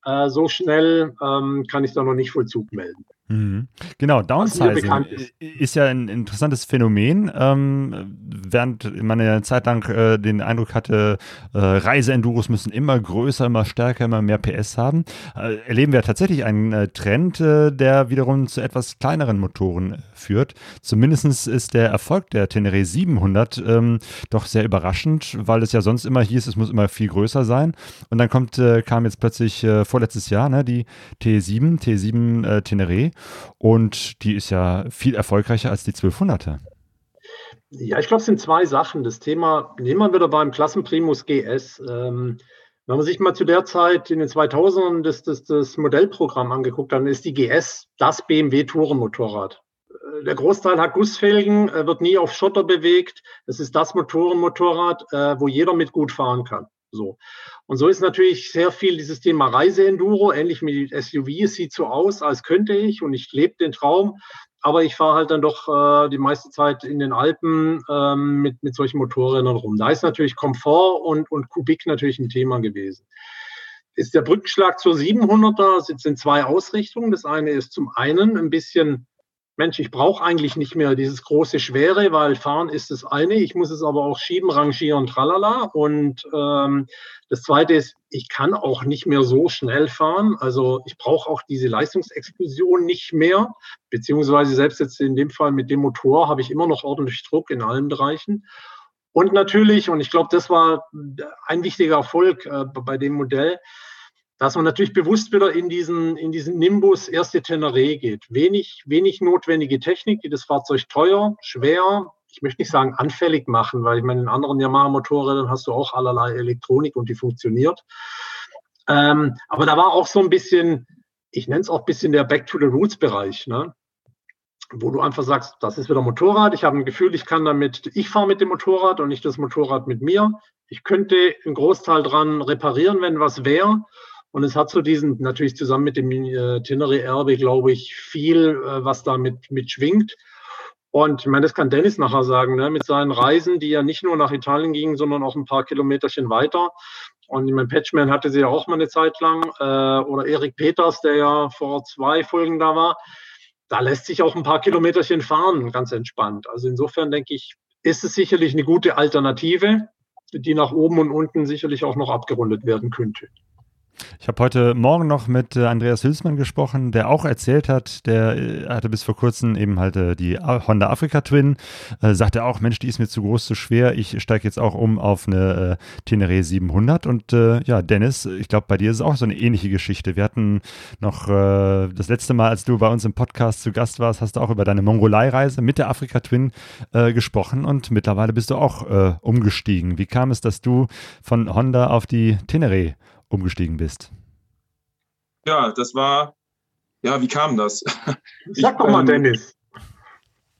E: äh, so schnell ähm, kann ich da noch nicht Vollzug melden.
A: Mhm. Genau, Downsizing ist. ist. ja ein interessantes Phänomen. Ähm, während man eine Zeit lang äh, den Eindruck hatte, äh, Reiseenduros müssen immer größer, immer stärker, immer mehr PS haben, äh, erleben wir tatsächlich einen äh, Trend, äh, der wiederum zu etwas kleineren Motoren führt. Zumindest ist der Erfolg der Tenere 700 ähm, doch sehr überraschend, weil es ja sonst immer hieß, es muss immer viel größer sein. Und dann kommt, äh, kam jetzt plötzlich vorletztes Jahr ne, die T7, T7 Tenere und die ist ja viel erfolgreicher als die 1200er.
E: Ja, ich glaube, es sind zwei Sachen. Das Thema, nehmen wir wieder beim Klassenprimus GS. Ähm, wenn man sich mal zu der Zeit in den 2000ern das, das, das Modellprogramm angeguckt hat, dann ist die GS das BMW-Tourenmotorrad. Äh, der Großteil hat Gussfelgen, äh, wird nie auf Schotter bewegt. Es ist das Motorenmotorrad, äh, wo jeder mit gut fahren kann. So. Und so ist natürlich sehr viel dieses Thema Reiseenduro, ähnlich die SUV. Es sieht so aus, als könnte ich und ich lebe den Traum, aber ich fahre halt dann doch äh, die meiste Zeit in den Alpen ähm, mit, mit solchen Motorrädern rum. Da ist natürlich Komfort und, und Kubik natürlich ein Thema gewesen. Ist der Brückenschlag zur 700er, es sind zwei Ausrichtungen. Das eine ist zum einen ein bisschen Mensch, ich brauche eigentlich nicht mehr dieses große Schwere, weil fahren ist das eine, ich muss es aber auch schieben, rangieren, tralala. Und ähm, das zweite ist, ich kann auch nicht mehr so schnell fahren. Also ich brauche auch diese Leistungsexplosion nicht mehr, beziehungsweise selbst jetzt in dem Fall mit dem Motor habe ich immer noch ordentlich Druck in allen Bereichen. Und natürlich, und ich glaube, das war ein wichtiger Erfolg äh, bei dem Modell, dass man natürlich bewusst wieder in diesen, in diesen Nimbus erste Teneré geht. Wenig, wenig notwendige Technik, die das Fahrzeug teuer, schwer, ich möchte nicht sagen anfällig machen, weil ich meine, in anderen Yamaha-Motorrädern hast du auch allerlei Elektronik und die funktioniert. Ähm, aber da war auch so ein bisschen, ich nenne es auch ein bisschen der Back to the Roots-Bereich, ne? wo du einfach sagst, das ist wieder Motorrad, ich habe ein Gefühl, ich kann damit, ich fahre mit dem Motorrad und nicht das Motorrad mit mir. Ich könnte einen Großteil dran reparieren, wenn was wäre. Und es hat so diesen, natürlich zusammen mit dem äh, Tenere Erbe, glaube ich, viel, äh, was da mit, mit schwingt. Und ich meine, das kann Dennis nachher sagen, ne, mit seinen Reisen, die ja nicht nur nach Italien gingen, sondern auch ein paar Kilometerchen weiter. Und ich meine, Patchman hatte sie ja auch mal eine Zeit lang, äh, oder Erik Peters, der ja vor zwei Folgen da war. Da lässt sich auch ein paar Kilometerchen fahren, ganz entspannt. Also insofern denke ich, ist es sicherlich eine gute Alternative, die nach oben und unten sicherlich auch noch abgerundet werden könnte.
A: Ich habe heute Morgen noch mit äh, Andreas Hülsmann gesprochen, der auch erzählt hat, der äh, hatte bis vor kurzem eben halt äh, die Honda Africa Twin, äh, sagte auch, Mensch, die ist mir zu groß, zu schwer, ich steige jetzt auch um auf eine äh, Tenere 700 und ja, Dennis, ich glaube, bei dir ist es auch so eine ähnliche Geschichte. Wir hatten noch das letzte Mal, als du bei uns im Podcast zu Gast warst, hast du auch über deine Mongolei-Reise mit der Africa Twin gesprochen und mittlerweile bist du auch umgestiegen. Wie kam es, dass du von Honda auf die Tenere umgestiegen bist?
D: Ja, das war, ja, wie kam das?
E: Sag ich, doch mal, ähm, Dennis.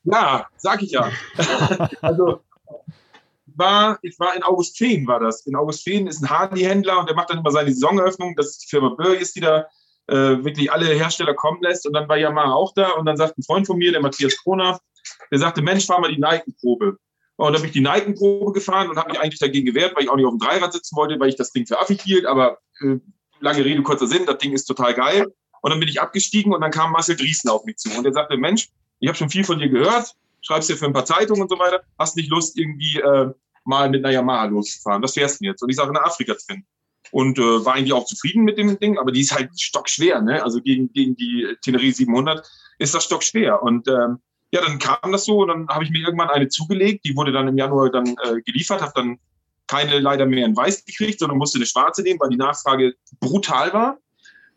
D: Ja, sag ich ja. also, war, ich war in Augustfehn, war das. In Augustfehn ist ein Harley-Händler und der macht dann immer seine Saisoneröffnung. Das ist die Firma Börjes, die da äh, wirklich alle Hersteller kommen lässt. Und dann war Yamaha auch da. Und dann sagt ein Freund von mir, der Matthias Kroner, der sagte, Mensch, fahr mal die Nike-Probe. Und dann bin ich die Neigenprobe gefahren und habe mich eigentlich dagegen gewehrt, weil ich auch nicht auf dem Dreirad sitzen wollte, weil ich das Ding für affig hielt. Aber äh, lange Rede, kurzer Sinn, das Ding ist total geil. Und dann bin ich abgestiegen und dann kam Marcel Driesen auf mich zu. Und er sagte, Mensch, ich habe schon viel von dir gehört, schreibst dir für ein paar Zeitungen und so weiter. Hast nicht Lust, irgendwie äh, mal mit einer Yamaha loszufahren? Was fährst du jetzt? Und ich sage, eine Afrika drin. Und äh, war eigentlich auch zufrieden mit dem Ding, aber die ist halt stockschwer. Ne? Also gegen, gegen die Teneré 700 ist das stockschwer. Und ähm, ja, dann kam das so und dann habe ich mir irgendwann eine zugelegt. Die wurde dann im Januar dann äh, geliefert, habe dann keine leider mehr in weiß gekriegt, sondern musste eine schwarze nehmen, weil die Nachfrage brutal war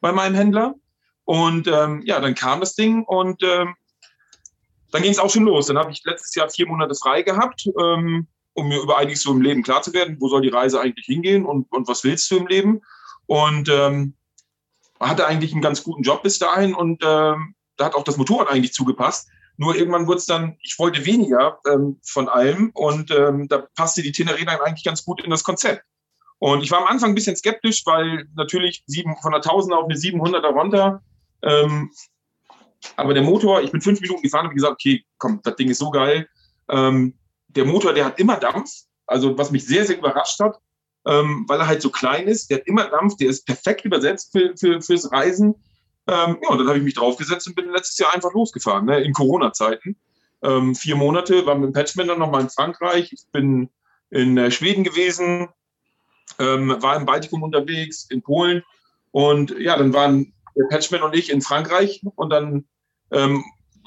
D: bei meinem Händler. Und ähm, ja, dann kam das Ding und ähm, dann ging es auch schon los. Dann habe ich letztes Jahr vier Monate frei gehabt, ähm, um mir über einiges so im Leben klar zu werden. Wo soll die Reise eigentlich hingehen und, und was willst du im Leben? Und ähm, hatte eigentlich einen ganz guten Job bis dahin und ähm, da hat auch das Motorrad eigentlich zugepasst. Nur irgendwann wurde es dann, ich wollte weniger ähm, von allem und ähm, da passte die Teneré dann eigentlich ganz gut in das Konzept. Und ich war am Anfang ein bisschen skeptisch, weil natürlich sieben, von der 1000 auf eine 700er runter. Ähm, aber der Motor, ich bin fünf Minuten gefahren und gesagt, okay, komm, das Ding ist so geil. Ähm, der Motor, der hat immer Dampf, also was mich sehr, sehr überrascht hat, ähm, weil er halt so klein ist. Der hat immer Dampf, der ist perfekt übersetzt für, für, fürs Reisen. Ähm, ja, und dann habe ich mich draufgesetzt und bin letztes Jahr einfach losgefahren, ne, in Corona-Zeiten. Ähm, vier Monate, war mit dem Patchman dann nochmal in Frankreich. Ich bin in äh, Schweden gewesen, ähm, war im Baltikum unterwegs, in Polen. Und ja, dann waren der Patchman und ich in Frankreich. Und dann ähm,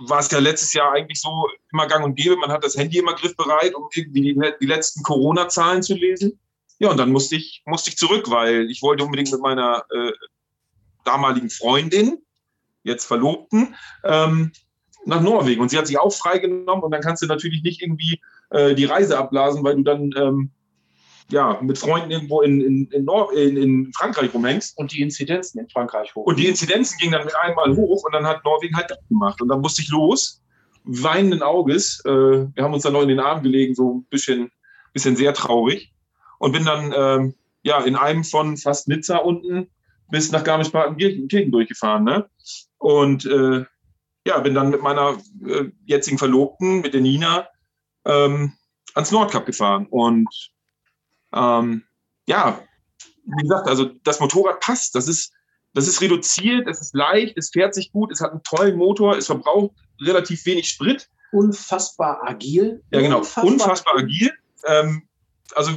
D: war es ja letztes Jahr eigentlich so immer gang und gäbe. Man hat das Handy immer griffbereit, um irgendwie die, die letzten Corona-Zahlen zu lesen. Ja, und dann musste ich, musste ich zurück, weil ich wollte unbedingt mit meiner äh, damaligen Freundin, jetzt Verlobten, ähm, nach Norwegen. Und sie hat sich auch freigenommen und dann kannst du natürlich nicht irgendwie äh, die Reise abblasen, weil du dann ähm, ja, mit Freunden irgendwo in, in, in, Nor in, in Frankreich rumhängst.
C: Und die Inzidenzen in Frankreich hoch.
D: Und die Inzidenzen gingen dann mit einmal hoch und dann hat Norwegen halt gemacht. Und dann musste ich los, weinenden Auges. Äh, wir haben uns dann noch in den Arm gelegen, so ein bisschen, bisschen sehr traurig. Und bin dann ähm, ja, in einem von fast Nizza unten bis nach Garmisch-Partenkirchen durchgefahren. Ne? Und äh, ja, bin dann mit meiner äh, jetzigen Verlobten, mit der Nina, ähm, ans Nordkap gefahren. Und ähm, ja, wie gesagt, also das Motorrad passt. Das ist, das ist reduziert, es ist leicht, es fährt sich gut, es hat einen tollen Motor, es verbraucht relativ wenig Sprit.
C: Unfassbar agil.
D: Ja, genau. Unfassbar, Unfassbar agil. Ähm, also,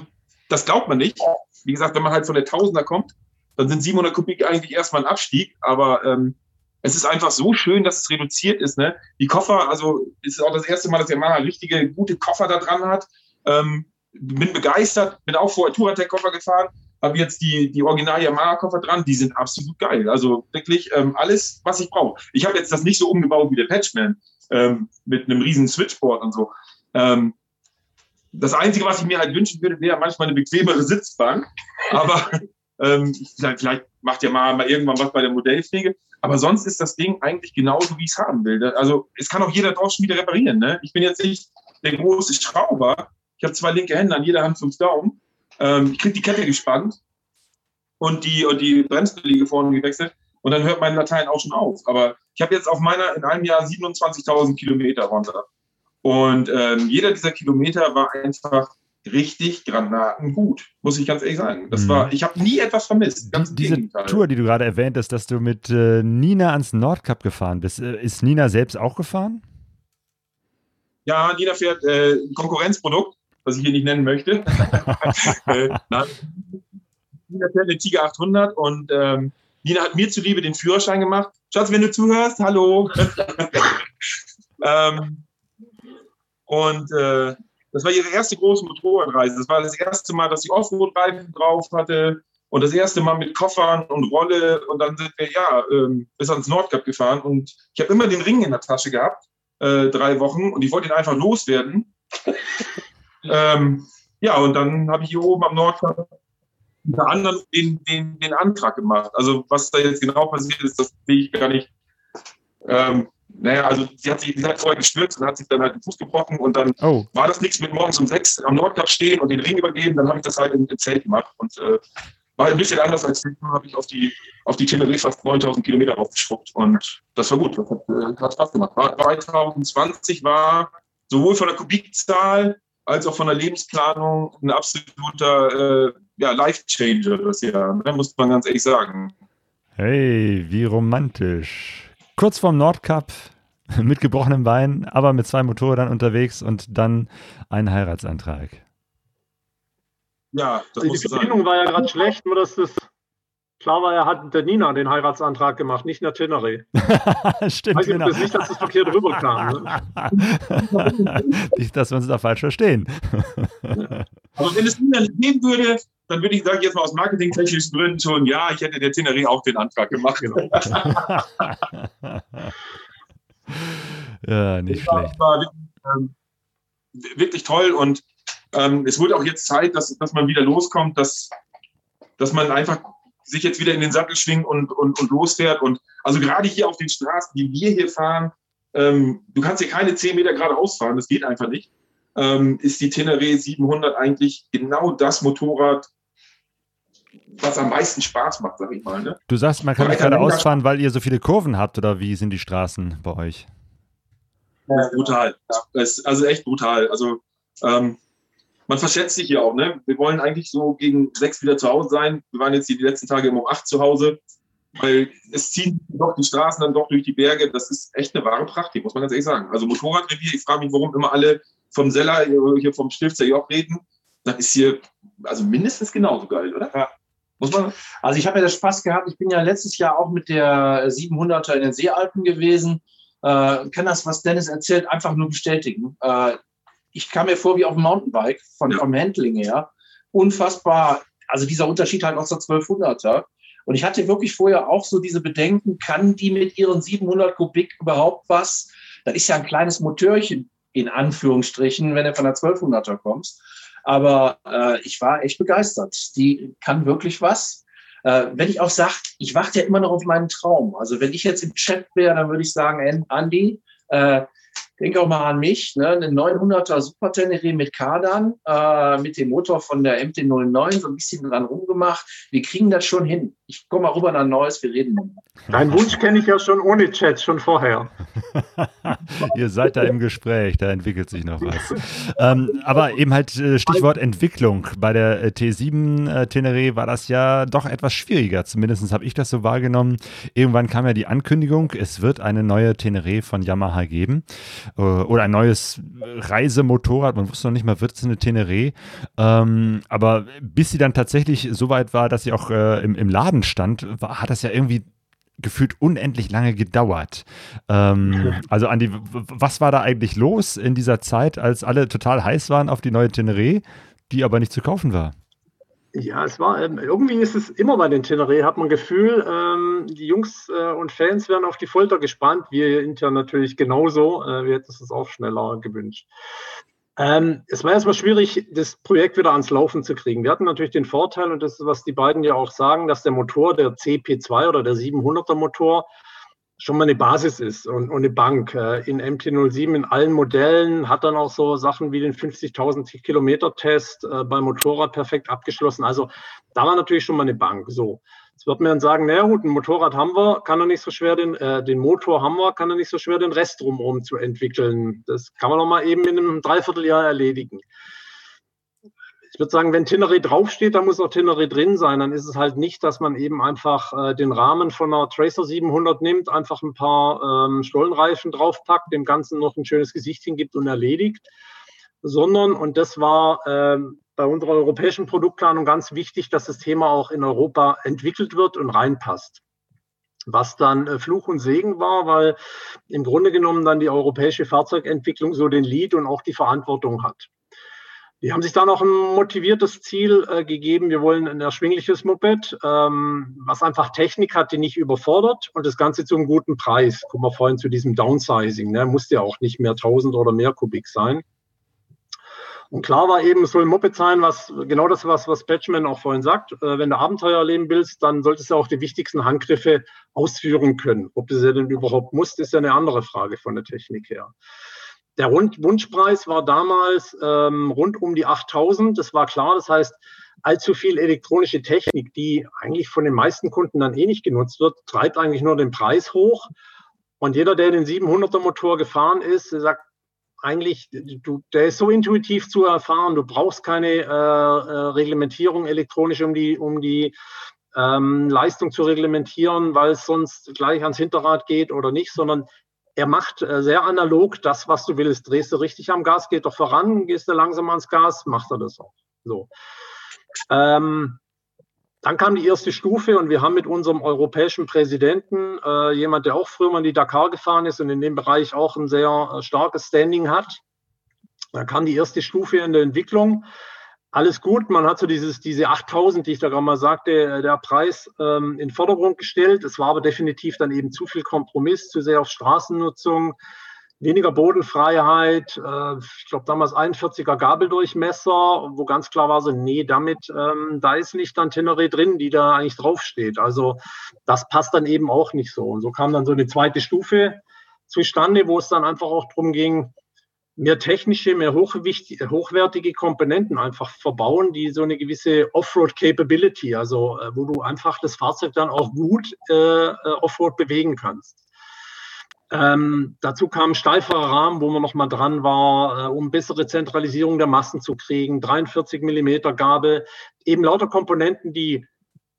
D: das glaubt man nicht. Wie gesagt, wenn man halt von der Tausender kommt, dann sind 700 Kubik eigentlich erstmal ein Abstieg. Aber ähm, es ist einfach so schön, dass es reduziert ist. Ne? Die Koffer, also ist auch das erste Mal, dass Yamaha richtige, gute Koffer da dran hat. Ähm, bin begeistert, bin auch vorher Touratec-Koffer gefahren, habe jetzt die, die Original Yamaha-Koffer dran, die sind absolut geil. Also wirklich ähm, alles, was ich brauche. Ich habe jetzt das nicht so umgebaut wie der Patchman ähm, mit einem riesen Switchboard und so. Ähm, das Einzige, was ich mir halt wünschen würde, wäre manchmal eine bequemere Sitzbank. Aber ähm, vielleicht, macht ja mal, mal irgendwann was bei der Modellpflege. Aber sonst ist das Ding eigentlich genauso, wie ich es haben will. Also es kann auch jeder draußen wieder reparieren. Ne? Ich bin jetzt nicht der große Schrauber. Ich habe zwei linke Hände, an jeder Hand fünf Daumen. Ähm, ich kriege die Kette gespannt und die, und die Bremsbeläge vorne gewechselt. Und dann hört mein Latein auch schon auf. Aber ich habe jetzt auf meiner in einem Jahr 27.000 Kilometer runter. Und ähm, jeder dieser Kilometer war einfach richtig granatengut, muss ich ganz ehrlich sagen. Das mhm. war, ich habe nie etwas vermisst.
A: Ganz Diese Gegenteil. Tour, die du gerade erwähnt hast, dass du mit äh, Nina ans Nordkap gefahren bist, äh, ist Nina selbst auch gefahren?
D: Ja, Nina fährt äh, Konkurrenzprodukt, was ich hier nicht nennen möchte. äh, nein. Nina fährt eine Tiger 800 und ähm, Nina hat mir zuliebe den Führerschein gemacht. Schatz, wenn du zuhörst, hallo. ähm, und äh, das war ihre erste große Motorradreise. Das war das erste Mal, dass sie Offroad-Reifen drauf hatte und das erste Mal mit Koffern und Rolle. Und dann sind wir ja ähm, bis ans Nordkap gefahren. Und ich habe immer den Ring in der Tasche gehabt, äh, drei Wochen, und ich wollte ihn einfach loswerden. ähm, ja, und dann habe ich hier oben am Nordkap unter anderem den, den, den Antrag gemacht. Also was da jetzt genau passiert ist, das sehe ich gar nicht. Ähm, naja, also sie hat sich, sie hat vorher gestürzt und hat sich dann halt den Fuß gebrochen und dann oh. war das nichts mit morgens um sechs am Nordkap stehen und den Ring übergeben. Dann habe ich das halt im, im Zelt gemacht und äh, war ein bisschen anders als ich. habe ich auf die, auf die Teneriffe fast 9000 Kilometer aufgeschrubbt und das war gut. Das hat, äh, hat Spaß gemacht. 2020 war sowohl von der Kubikzahl als auch von der Lebensplanung ein absoluter äh, ja, Life-Changer das Jahr, ne, muss man ganz ehrlich sagen.
A: Hey, wie romantisch kurz vorm Nordkap mit gebrochenem Bein, aber mit zwei Motorrädern unterwegs und dann ein Heiratsantrag.
E: Ja, das Die Verbindung war ja gerade schlecht, nur dass das klar war, er hat der Nina den Heiratsantrag gemacht, nicht der Tenere.
A: Stimmt. Weiß
E: genau. das nicht, dass das verkehrt rüberkam.
A: Ne? nicht, dass wir uns da falsch verstehen.
D: Aber wenn es Nina nicht geben würde, dann würde ich sagen, jetzt mal aus marketingtechnischen Gründen schon, ja, ich hätte der Teneré auch den Antrag gemacht. Genau.
A: ja, nicht das schlecht.
D: War, wirklich, ähm, wirklich toll und ähm, es wurde auch jetzt Zeit, dass, dass man wieder loskommt, dass, dass man einfach sich jetzt wieder in den Sattel schwingt und, und, und losfährt. Und also gerade hier auf den Straßen, die wir hier fahren, ähm, du kannst hier keine 10 Meter geradeaus fahren, das geht einfach nicht. Ähm, ist die Teneré 700 eigentlich genau das Motorrad, was am meisten Spaß macht, sag ich mal. Ne?
A: Du sagst, man kann nicht gerade ausfahren, weil ihr so viele Kurven habt, oder wie sind die Straßen bei euch?
D: Ja, brutal. Ja, also echt brutal. Also ähm, man verschätzt sich hier auch. Ne? Wir wollen eigentlich so gegen sechs wieder zu Hause sein. Wir waren jetzt die letzten Tage immer um acht zu Hause, weil es ziehen doch die Straßen dann doch durch die Berge. Das ist echt eine wahre Pracht hier, muss man ganz ehrlich sagen. Also Motorradrevier, ich frage mich, warum immer alle vom Seller hier vom Stifter Joch reden. Das ist hier also mindestens genauso geil, oder? Ja.
C: Muss man? Also ich habe ja das Spaß gehabt. Ich bin ja letztes Jahr auch mit der 700er in den Seealpen gewesen. Äh, kann das, was Dennis erzählt, einfach nur bestätigen. Äh, ich kam mir vor wie auf dem Mountainbike von, ja. vom Handling her. Unfassbar. Also dieser Unterschied halt aus der 1200er. Und ich hatte wirklich vorher auch so diese Bedenken, kann die mit ihren 700 Kubik überhaupt was? Das ist ja ein kleines Motörchen in Anführungsstrichen, wenn du von der 1200er kommst. Aber äh, ich war echt begeistert. Die kann wirklich was. Äh, wenn ich auch sage, ich warte ja immer noch auf meinen Traum. Also wenn ich jetzt im Chat wäre, dann würde ich sagen, Andy, äh, denke auch mal an mich, ne? eine 900er Super Tenere mit Kardan, äh, mit dem Motor von der MT-09, so ein bisschen dran rumgemacht. Wir kriegen das schon hin. Ich komme mal rüber nach Neues, wir reden.
E: Dein Wunsch kenne ich ja schon ohne Chat, schon vorher.
A: Ihr seid da im Gespräch, da entwickelt sich noch was. ähm, aber eben halt äh, Stichwort Entwicklung. Bei der äh, T7 äh, Tenere war das ja doch etwas schwieriger. Zumindest habe ich das so wahrgenommen. Irgendwann kam ja die Ankündigung, es wird eine neue Tenere von Yamaha geben. Äh, oder ein neues Reisemotorrad. Man wusste noch nicht mal, wird es eine Teneré. Ähm, aber bis sie dann tatsächlich so weit war, dass sie auch äh, im, im Laden stand, war, hat das ja irgendwie gefühlt unendlich lange gedauert. Ähm, also Andi, was war da eigentlich los in dieser Zeit, als alle total heiß waren auf die neue Teneré, die aber nicht zu kaufen war?
E: Ja, es war ähm, irgendwie ist es immer bei den Teneré, hat man Gefühl, ähm, die Jungs äh, und Fans werden auf die Folter gespannt. Wir intern natürlich genauso. Äh, wir hätten es auch schneller gewünscht. Ähm, es war erstmal schwierig, das Projekt wieder ans Laufen zu kriegen. Wir hatten natürlich den Vorteil, und das ist, was die beiden ja auch sagen, dass der Motor, der CP2 oder der 700er Motor, schon mal eine Basis ist und, und eine Bank. Äh, in MT-07 in allen Modellen hat dann auch so Sachen wie den 50.000 Kilometer Test äh, beim Motorrad perfekt abgeschlossen. Also da war natürlich schon mal eine Bank. So. Jetzt wird man dann sagen, naja gut, ein Motorrad haben wir, kann er nicht so schwer den, äh, den Motor haben wir, kann er nicht so schwer den Rest drumherum zu entwickeln. Das kann man doch mal eben in einem Dreivierteljahr erledigen ich würde sagen, wenn Tinnery draufsteht, dann muss auch Tinnery drin sein. Dann ist es halt nicht, dass man eben einfach äh, den Rahmen von einer Tracer 700 nimmt, einfach ein paar ähm, Stollenreifen draufpackt, dem Ganzen noch ein schönes Gesicht hingibt und erledigt, sondern, und das war ähm, bei unserer europäischen Produktplanung ganz wichtig, dass das Thema auch in Europa entwickelt wird und reinpasst was dann äh, Fluch und Segen war, weil im Grunde genommen dann die europäische Fahrzeugentwicklung so den Lead und auch die Verantwortung hat. Die haben sich da noch ein motiviertes Ziel äh, gegeben. Wir wollen ein erschwingliches Moped, ähm, was einfach Technik hat, die nicht überfordert und das Ganze zu einem guten Preis. Kommen wir vorhin zu diesem Downsizing. Ne? Muss ja auch nicht mehr 1000 oder mehr Kubik sein. Und klar war eben, es soll ein Moped sein, was genau das, was, was Batchman auch vorhin sagt. Äh, wenn du Abenteuer erleben willst, dann solltest du auch die wichtigsten Handgriffe ausführen können. Ob du sie denn überhaupt musst, ist ja eine andere Frage von der Technik her. Der Rund Wunschpreis war damals ähm, rund um die 8000. Das war klar. Das heißt, allzu viel elektronische Technik, die eigentlich von den meisten Kunden dann eh nicht genutzt wird, treibt eigentlich nur den Preis hoch. Und jeder, der den 700er Motor gefahren ist, sagt, eigentlich, du, der ist so intuitiv zu erfahren, du brauchst keine äh, äh, Reglementierung elektronisch, um die, um die ähm, Leistung zu reglementieren, weil es sonst gleich ans Hinterrad geht oder nicht, sondern er macht äh, sehr analog das, was du willst. Drehst du richtig am Gas, geht doch voran, gehst du langsam ans Gas, macht er das auch. So. Ähm, dann kam die erste Stufe und wir haben mit unserem europäischen Präsidenten, äh, jemand, der auch früher mal in die Dakar gefahren ist und in dem Bereich auch ein sehr äh, starkes Standing hat. Da kam die erste Stufe in der Entwicklung alles gut. Man hat so dieses, diese 8000, die ich da gerade mal sagte, äh, der Preis ähm, in Vordergrund gestellt. Es war aber definitiv dann eben zu viel Kompromiss, zu sehr auf Straßennutzung, weniger Bodenfreiheit. Äh, ich glaube damals 41er Gabeldurchmesser, wo ganz klar war so, nee, damit, ähm, da ist nicht dann Teneré drin, die da eigentlich draufsteht. Also das passt dann eben auch nicht so. Und so kam dann so eine zweite Stufe zustande, wo es dann einfach auch darum ging, mehr technische, mehr hochwertige Komponenten einfach verbauen, die so eine gewisse Offroad-Capability, also äh, wo du einfach das Fahrzeug dann auch gut äh, äh, Offroad bewegen kannst. Ähm, dazu kam ein steiferer Rahmen, wo man nochmal dran war, äh, um bessere Zentralisierung der Massen zu kriegen, 43 Millimeter Gabel, eben lauter Komponenten, die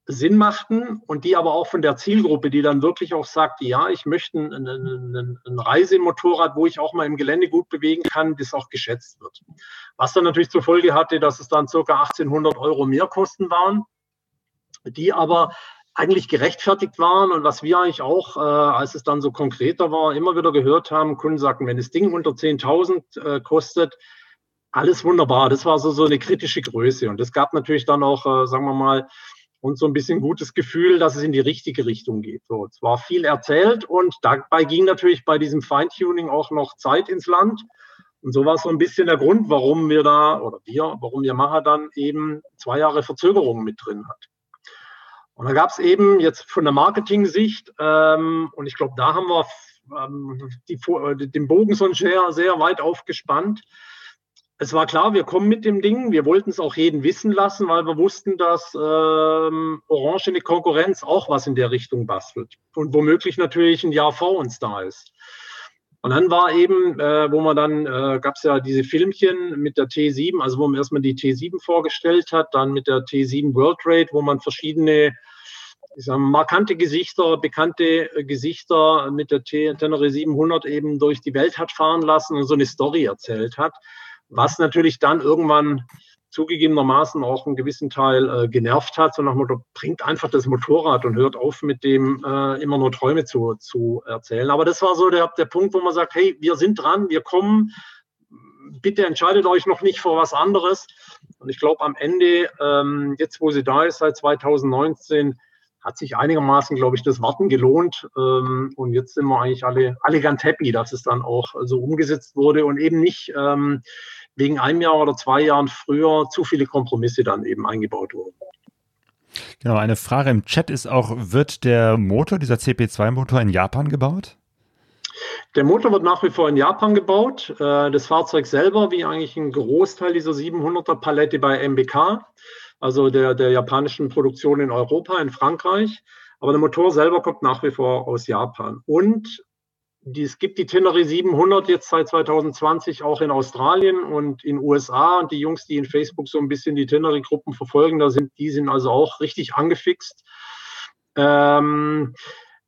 E: Sinn machten und die aber auch von der Zielgruppe, die dann wirklich auch sagt, ja, ich möchte ein, ein, ein Reisemotorrad, wo ich auch mal im Gelände gut bewegen kann, das auch geschätzt wird. Was dann natürlich zur Folge hatte, dass es dann circa 1800 Euro Mehrkosten waren, die aber eigentlich gerechtfertigt waren und was wir eigentlich auch, äh, als es dann so konkreter war, immer wieder gehört haben, Kunden sagten, wenn das Ding unter 10.000 äh, kostet, alles wunderbar. Das war so, so eine kritische Größe und es gab natürlich dann auch, äh, sagen wir mal, und so ein bisschen gutes Gefühl, dass es in die richtige Richtung geht. So, es war viel erzählt und dabei ging natürlich bei diesem Feintuning auch noch Zeit ins Land. Und so war so ein bisschen der Grund, warum wir da, oder wir, warum Yamaha dann eben zwei Jahre Verzögerung mit drin hat. Und da gab es eben jetzt von der Marketing-Sicht, ähm, und ich glaube, da haben wir ähm, die, äh, den Bogen schon sehr, sehr weit aufgespannt. Es war klar, wir kommen mit dem Ding. Wir wollten es auch jeden wissen lassen, weil wir wussten, dass ähm, Orange in die Konkurrenz auch was in der Richtung bastelt und womöglich natürlich ein Jahr vor uns da ist. Und dann war eben, äh, wo man dann, äh, gab es ja diese Filmchen mit der T7, also wo man erstmal die T7 vorgestellt hat, dann mit der T7 World Trade, wo man verschiedene ich sag, markante Gesichter, bekannte äh, Gesichter mit der T Tenere 700 eben durch die Welt hat fahren lassen und so eine Story erzählt hat, was natürlich dann irgendwann zugegebenermaßen auch einen gewissen Teil äh, genervt hat, so nach Motto, bringt einfach das Motorrad und hört auf mit dem äh, immer nur Träume zu, zu erzählen. Aber das war so der, der Punkt, wo man sagt, hey, wir sind dran, wir kommen, bitte entscheidet euch noch nicht vor was anderes. Und ich glaube, am Ende, ähm, jetzt wo sie da ist, seit 2019, hat sich einigermaßen, glaube ich, das Warten gelohnt. Ähm, und jetzt sind wir eigentlich alle, alle ganz happy, dass es dann auch so umgesetzt wurde und eben nicht ähm, wegen einem Jahr oder zwei Jahren früher zu viele Kompromisse dann eben eingebaut wurden.
A: Genau, eine Frage im Chat ist auch, wird der Motor, dieser CP2-Motor in Japan gebaut?
E: Der Motor wird nach wie vor in Japan gebaut. Äh, das Fahrzeug selber, wie eigentlich ein Großteil dieser 700er Palette bei MBK, also der, der japanischen Produktion in Europa, in Frankreich. Aber der Motor selber kommt nach wie vor aus Japan. Und die, es gibt die Tenere 700 jetzt seit 2020 auch in Australien und in USA und die Jungs, die in Facebook so ein bisschen die Tenere-Gruppen verfolgen, da sind, die sind also auch richtig angefixt. Ähm,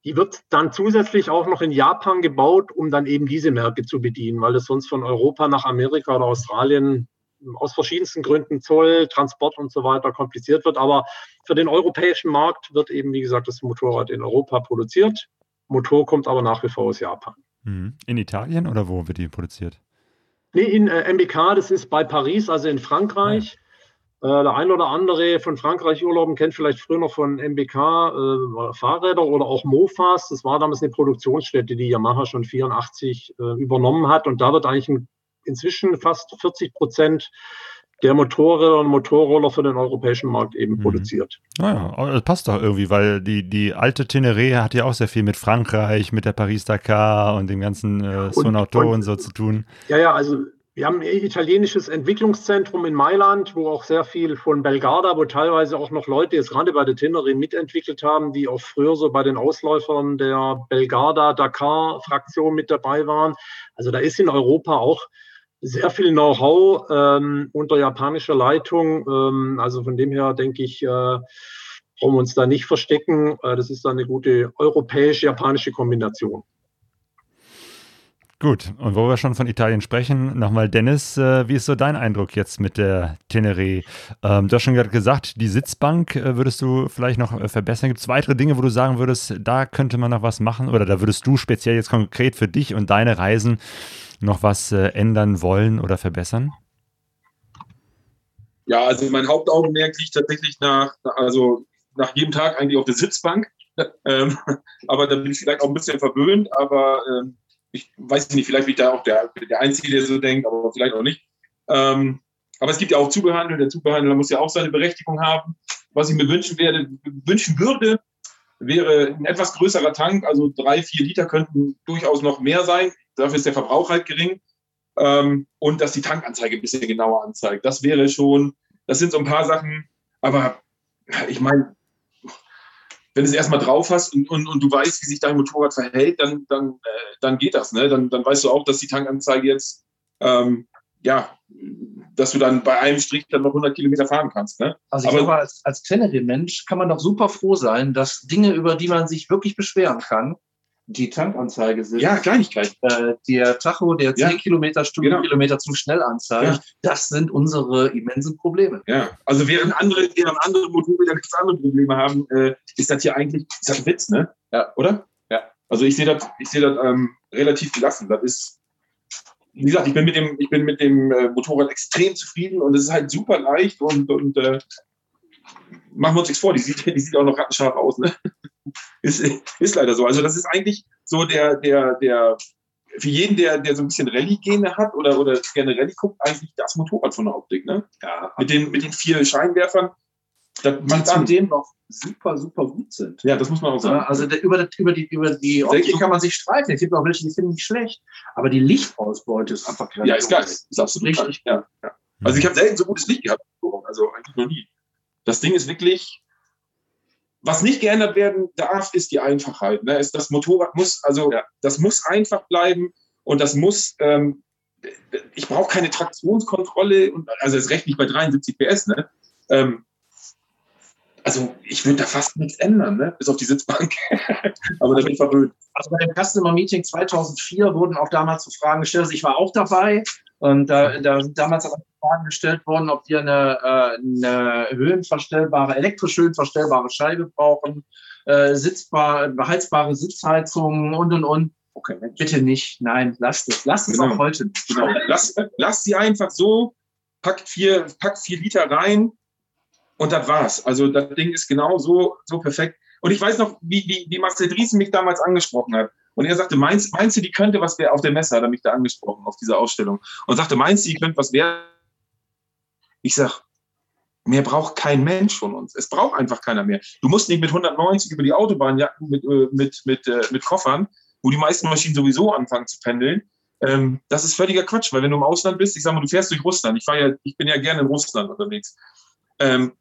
E: die wird dann zusätzlich auch noch in Japan gebaut, um dann eben diese Märkte zu bedienen, weil das sonst von Europa nach Amerika oder Australien aus verschiedensten Gründen Zoll, Transport und so weiter kompliziert wird. Aber für den europäischen Markt wird eben, wie gesagt, das Motorrad in Europa produziert Motor kommt aber nach wie vor aus Japan.
A: Mhm. In Italien oder wo wird die produziert?
E: Nee, in äh, MBK, das ist bei Paris, also in Frankreich. Ja. Äh, der ein oder andere von Frankreich Urlauben kennt vielleicht früher noch von MBK äh, Fahrräder oder auch Mofas. Das war damals eine Produktionsstätte, die Yamaha schon 84 äh, übernommen hat. Und da wird eigentlich ein, inzwischen fast 40 Prozent der Motorräder und Motorroller für den europäischen Markt eben mhm. produziert.
A: Naja, ah das passt doch irgendwie, weil die, die alte Teneré hat ja auch sehr viel mit Frankreich, mit der Paris-Dakar und dem ganzen äh, Sonauto und, und, so zu tun.
E: Ja, ja, also wir haben ein italienisches Entwicklungszentrum in Mailand, wo auch sehr viel von Belgarda, wo teilweise auch noch Leute jetzt gerade bei der Teneré mitentwickelt haben, die auch früher so bei den Ausläufern der Belgarda-Dakar-Fraktion mit dabei waren. Also da ist in Europa auch sehr viel Know-how ähm, unter japanischer Leitung. Ähm, also von dem her denke ich, äh, brauchen wir uns da nicht verstecken. Äh, das ist dann eine gute europäisch-japanische Kombination.
A: Gut, und wo wir schon von Italien sprechen, nochmal Dennis, äh, wie ist so dein Eindruck jetzt mit der Teneré? Ähm, du hast schon gerade gesagt, die Sitzbank äh, würdest du vielleicht noch äh, verbessern. Gibt es weitere Dinge, wo du sagen würdest, da könnte man noch was machen oder da würdest du speziell jetzt konkret für dich und deine Reisen noch was äh, ändern wollen oder verbessern?
D: Ja, also mein Hauptaugenmerk liegt tatsächlich nach, also nach jedem Tag eigentlich auf der Sitzbank. ähm, aber da bin ich vielleicht auch ein bisschen verwöhnt, aber ähm, ich weiß nicht, vielleicht bin ich da auch der, der Einzige, der so denkt, aber vielleicht auch nicht. Ähm, aber es gibt ja auch Zubehörhandel. Der Zubehörhandler muss ja auch seine Berechtigung haben. Was ich mir wünschen werde, wünschen würde, wäre ein etwas größerer Tank. Also drei, vier Liter könnten durchaus noch mehr sein. Dafür ist der Verbrauch halt gering. Ähm, und dass die Tankanzeige ein bisschen genauer anzeigt. Das wäre schon, das sind so ein paar Sachen. Aber ich meine, wenn du es erstmal drauf hast und, und, und du weißt, wie sich dein Motorrad verhält, dann, dann, äh, dann geht das. Ne? Dann, dann weißt du auch, dass die Tankanzeige jetzt, ähm, ja, dass du dann bei einem Strich dann noch 100 Kilometer fahren kannst. Ne?
C: Also ich glaube, als, als Teneré-Mensch kann man doch super froh sein, dass Dinge, über die man sich wirklich beschweren kann, die Tankanzeige sind.
D: Ja, Kleinigkeit.
C: Äh, der Tacho, der 10 ja. Kilometer, Stundenkilometer genau. zum Schnellanzeige, ja. das sind unsere immensen Probleme.
D: Ja, also während andere, während andere Motorräder ganz andere Probleme haben, äh, ist das hier eigentlich, ist das ein Witz, ne? Ja. Oder? Ja. Also ich sehe das, ich sehe das ähm, relativ gelassen. Das ist, wie gesagt, ich bin mit dem, ich bin mit dem äh, Motorrad extrem zufrieden und es ist halt super leicht und, und äh, machen wir uns nichts vor, die sieht, die sieht auch noch rattenscharf aus. Ne? ist, ist leider so. Also das ist eigentlich so der, der, der, für jeden, der, der so ein bisschen Rallye-Gene hat oder, oder gerne Rallye guckt, eigentlich das Motorrad von der Optik. Ne? Ja. Mit, den, mit den vier Scheinwerfern.
C: Die zudem noch super, super gut sind.
D: Ja, das muss man auch sagen.
C: Also der, über, über die, über die Optik kann man sich streiten. Es gibt auch welche, die finden die schlecht. Aber die Lichtausbeute ist einfach
D: grandios. Ja, ist geil. Ist absolut richtig. Ja, ja. Also ich habe selten so gutes Licht gehabt. Also eigentlich noch nie. Das Ding ist wirklich, was nicht geändert werden darf, ist die Einfachheit. Ne? Ist das Motorrad muss, also ja. das muss einfach bleiben und das muss, ähm, ich brauche keine Traktionskontrolle und also das recht nicht bei 73 PS, ne? Ähm, also ich würde da fast nichts ändern, ne? bis auf die Sitzbank. Aber da bin ich verwöhnt.
C: Also bei dem Customer Meeting 2004 wurden auch damals so Fragen gestellt. Also ich war auch dabei und da, da sind damals auch Fragen gestellt worden, ob wir eine, äh, eine höhenverstellbare, elektrisch höhenverstellbare Scheibe brauchen, äh, sitzbar, beheizbare Sitzheizungen und und und. Okay, bitte nicht. Nein, lasst es. Lasst es genau. auch heute.
D: Genau. Lass, lass sie einfach so, packt vier, packt vier Liter rein, und das war's. Also das Ding ist genau so, so perfekt. Und ich weiß noch, wie, wie, wie Marcel Driesen mich damals angesprochen hat. Und er sagte, meinst, meinst du, die könnte was werden auf der Messe, hat er mich da angesprochen, auf dieser Ausstellung. Und sagte, meinst du, die könnte was werden? Ich sag, mehr braucht kein Mensch von uns. Es braucht einfach keiner mehr. Du musst nicht mit 190 über die Autobahn jacken mit, äh, mit, mit, äh, mit Koffern, wo die meisten Maschinen sowieso anfangen zu pendeln. Ähm, das ist völliger Quatsch, weil wenn du im Ausland bist, ich sag mal, du fährst durch Russland. Ich, ja, ich bin ja gerne in Russland unterwegs. Ähm,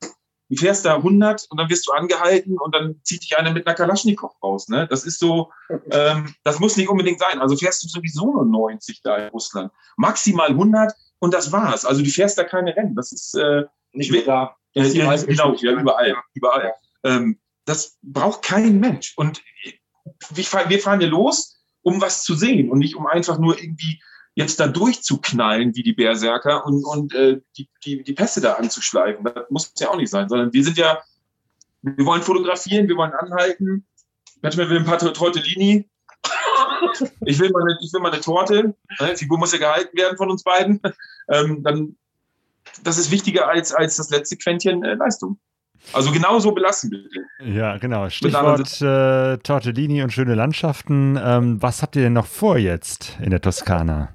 D: du fährst da 100 und dann wirst du angehalten und dann zieht dich einer mit einer Kalaschnikow raus. Ne? Das ist so, ähm, das muss nicht unbedingt sein. Also fährst du sowieso nur 90 da in Russland. Maximal 100 und das war's. Also du fährst da keine Rennen. Das ist äh,
C: nicht mehr da.
D: Äh, ja, genau, ja, überall. überall. Ähm, das braucht kein Mensch. Und wir fahren hier los, um was zu sehen und nicht um einfach nur irgendwie jetzt da durchzuknallen wie die Berserker und, und äh, die, die, die Pässe da anzuschleifen. Das muss ja auch nicht sein, sondern wir sind ja, wir wollen fotografieren, wir wollen anhalten. Manchmal will ein paar Tortellini. Ich will mal eine, ich will mal eine Torte. Die Figur muss ja gehalten werden von uns beiden. Ähm, dann, das ist wichtiger als, als das letzte Quäntchen äh, Leistung. Also genauso belassen bitte.
A: Ja, genau. Stichwort äh, Tortellini und schöne Landschaften. Ähm, was habt ihr denn noch vor jetzt in der Toskana?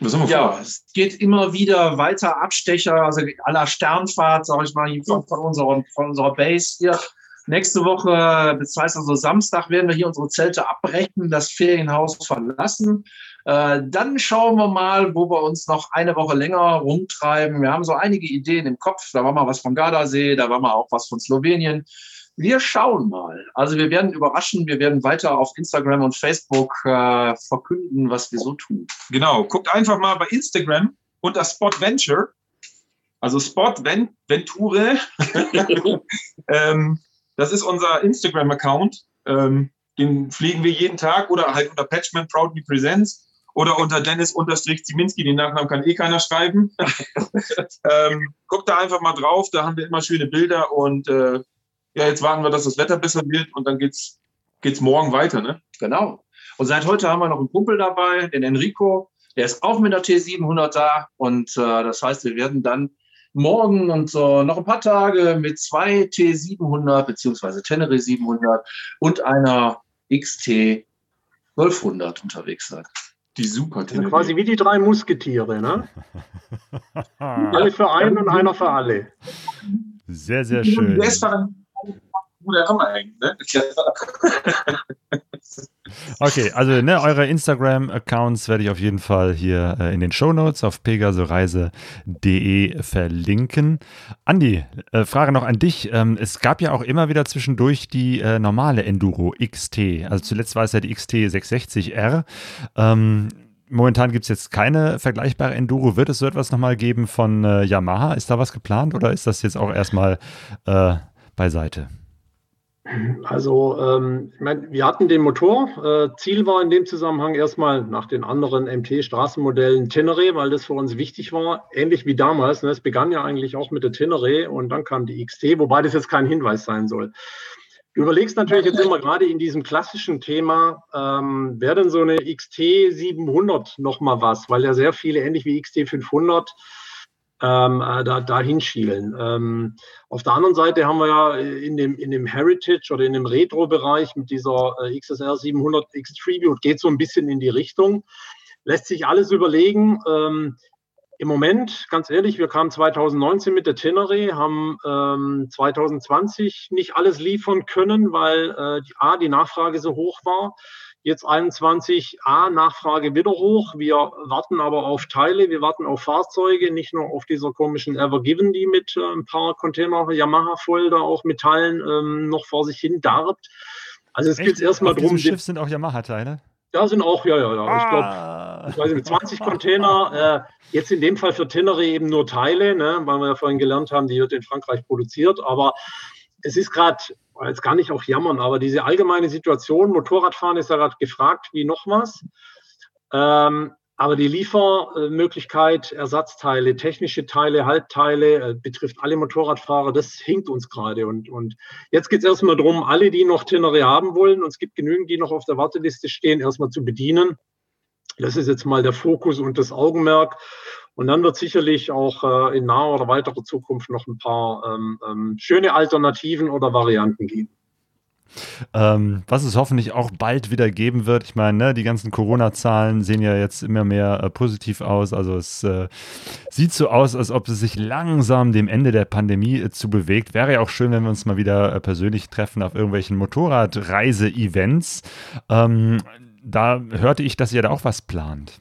C: Ja, es geht immer wieder weiter Abstecher, also aller Sternfahrt, sage ich mal, von, von, unserer, von unserer Base hier. Nächste Woche, das heißt also Samstag, werden wir hier unsere Zelte abbrechen, das Ferienhaus verlassen. Äh, dann schauen wir mal, wo wir uns noch eine Woche länger rumtreiben. Wir haben so einige Ideen im Kopf. Da war mal was von Gardasee, da war mal auch was von Slowenien. Wir schauen mal. Also wir werden überraschen, wir werden weiter auf Instagram und Facebook äh, verkünden, was wir so tun.
D: Genau, guckt einfach mal bei Instagram unter Spot Venture, also Spot Ven Venture. ähm, das ist unser Instagram-Account. Ähm, den pflegen wir jeden Tag oder halt unter Patchman Proudly Presents oder unter Dennis-Ziminski, den Nachnamen kann eh keiner schreiben. ähm, guckt da einfach mal drauf, da haben wir immer schöne Bilder und äh, ja, jetzt warten wir, dass das Wetter besser wird und dann geht's, geht's morgen weiter, ne?
C: Genau. Und seit heute haben wir noch einen Kumpel dabei, den Enrico. Der ist auch mit der T700 da. Und äh, das heißt, wir werden dann morgen und äh, noch ein paar Tage mit zwei T700 beziehungsweise Tenere 700 und einer XT 1200 unterwegs sein.
E: Die super Tenere. Quasi wie die drei Musketiere, ne? alle für einen und einer für alle.
A: Sehr, sehr schön Ne? okay, also ne, eure Instagram-Accounts werde ich auf jeden Fall hier äh, in den Show Notes auf pegasoreise.de verlinken. Andi, äh, Frage noch an dich. Ähm, es gab ja auch immer wieder zwischendurch die äh, normale Enduro XT. Also zuletzt war es ja die XT 660R. Ähm, Momentan gibt es jetzt keine vergleichbare Enduro. Wird es so etwas nochmal geben von äh, Yamaha? Ist da was geplant oder ist das jetzt auch erstmal äh, beiseite?
E: Also, ähm, ich meine, wir hatten den Motor. Äh, Ziel war in dem Zusammenhang erstmal nach den anderen MT-Straßenmodellen Tenere, weil das für uns wichtig war. Ähnlich wie damals. Ne? Es begann ja eigentlich auch mit der Tenere und dann kam die XT, wobei das jetzt kein Hinweis sein soll. Du überlegst natürlich jetzt immer gerade in diesem klassischen Thema, ähm, wäre denn so eine XT 700 nochmal was, weil ja sehr viele, ähnlich wie XT 500, ähm, äh, da, da hinschielen. Ähm, auf der anderen Seite haben wir ja in dem, in dem Heritage oder in dem Retro-Bereich mit dieser äh, XSR 700 X Tribute geht so ein bisschen in die Richtung. Lässt sich alles überlegen. Ähm, Im Moment, ganz ehrlich, wir kamen 2019 mit der Tenere, haben ähm, 2020 nicht alles liefern können, weil äh, die, A, die Nachfrage so hoch war. Jetzt 21 A, Nachfrage wieder hoch. Wir warten aber auf Teile, wir warten auf Fahrzeuge, nicht nur auf dieser komischen Evergiven, die mit äh, ein paar Container Yamaha voll da auch mit Teilen ähm, noch vor sich hin darbt. Also es geht erstmal darum.
A: Schiff sind auch Yamaha-Teile.
E: Da sind auch, ja, ja, ja. Ah. Ich glaube, ich weiß nicht, 20 Container. Äh, jetzt in dem Fall für Tenere eben nur Teile, ne, weil wir ja vorhin gelernt haben, die wird in Frankreich produziert. Aber es ist gerade, jetzt gar nicht auch jammern, aber diese allgemeine Situation, Motorradfahren ist ja gerade gefragt wie noch was. Ähm, aber die Liefermöglichkeit, Ersatzteile, technische Teile, Halbteile, äh, betrifft alle Motorradfahrer, das hinkt uns gerade. Und, und jetzt geht es erstmal darum, alle, die noch Tenere haben wollen, und es gibt genügend, die noch auf der Warteliste stehen, erstmal zu bedienen. Das ist jetzt mal der Fokus und das Augenmerk. Und dann wird sicherlich auch äh, in naher oder weiterer Zukunft noch ein paar ähm, ähm, schöne Alternativen oder Varianten geben.
A: Ähm, was es hoffentlich auch bald wieder geben wird. Ich meine, ne, die ganzen Corona-Zahlen sehen ja jetzt immer mehr äh, positiv aus. Also es äh, sieht so aus, als ob es sich langsam dem Ende der Pandemie äh, zu bewegt. Wäre ja auch schön, wenn wir uns mal wieder äh, persönlich treffen auf irgendwelchen Motorradreise-Events. Ähm, da hörte ich, dass ihr da auch was plant.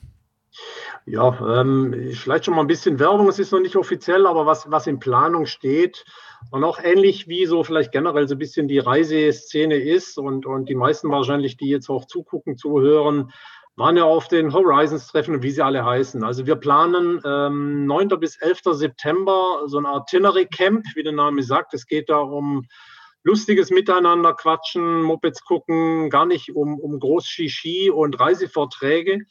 E: Ja, ähm, vielleicht schon mal ein bisschen Werbung. Es ist noch nicht offiziell, aber was, was in Planung steht, und auch ähnlich wie so vielleicht generell so ein bisschen die Reiseszene ist und, und die meisten wahrscheinlich, die jetzt auch zugucken, zuhören, waren ja auf den Horizons-Treffen, wie sie alle heißen. Also wir planen ähm, 9. bis 11. September so eine Art Tenere-Camp, wie der Name sagt. Es geht da um lustiges Miteinander, Quatschen, Mopeds gucken, gar nicht um, um groß Shishi und Reisevorträge,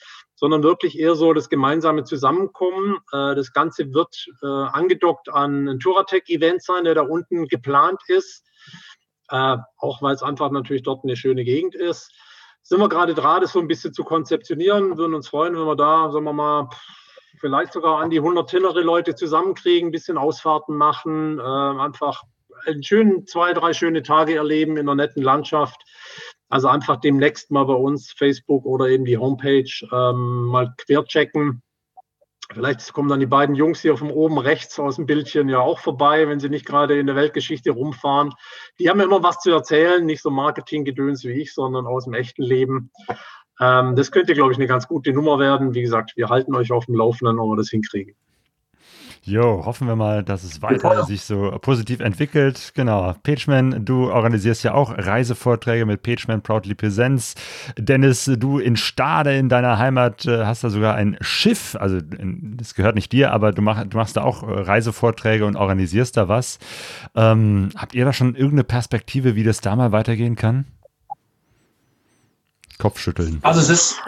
E: sondern wirklich eher so das gemeinsame Zusammenkommen. Äh, das Ganze wird äh, angedockt an ein Touratec-Event sein, der da unten geplant ist. Äh, auch weil es einfach natürlich dort eine schöne Gegend ist. Sind wir gerade dran, das so ein bisschen zu konzeptionieren. Würden uns freuen, wenn wir da, sagen wir mal, vielleicht sogar an die 100 Tillere Leute zusammenkriegen, ein bisschen Ausfahrten machen, einfach einen schönen, zwei, drei schöne Tage erleben in einer netten Landschaft. Also einfach demnächst mal bei uns Facebook oder eben die Homepage ähm, mal querchecken. Vielleicht kommen dann die beiden Jungs hier von oben rechts aus dem Bildchen ja auch vorbei, wenn sie nicht gerade in der Weltgeschichte rumfahren. Die haben ja immer was zu erzählen, nicht so Marketinggedöns wie ich, sondern aus dem echten Leben. Ähm, das könnte, glaube ich, eine ganz gute Nummer werden. Wie gesagt, wir halten euch auf dem Laufenden, ob wir das hinkriegen.
A: Jo, hoffen wir mal, dass es weiter ja. sich so positiv entwickelt. Genau. Pageman, du organisierst ja auch Reisevorträge mit Pageman Proudly Presents. Dennis, du in Stade in deiner Heimat äh, hast da sogar ein Schiff. Also, das gehört nicht dir, aber du, mach, du machst da auch äh, Reisevorträge und organisierst da was. Ähm, habt ihr da schon irgendeine Perspektive, wie das da mal weitergehen kann? Kopfschütteln.
C: Also, es ist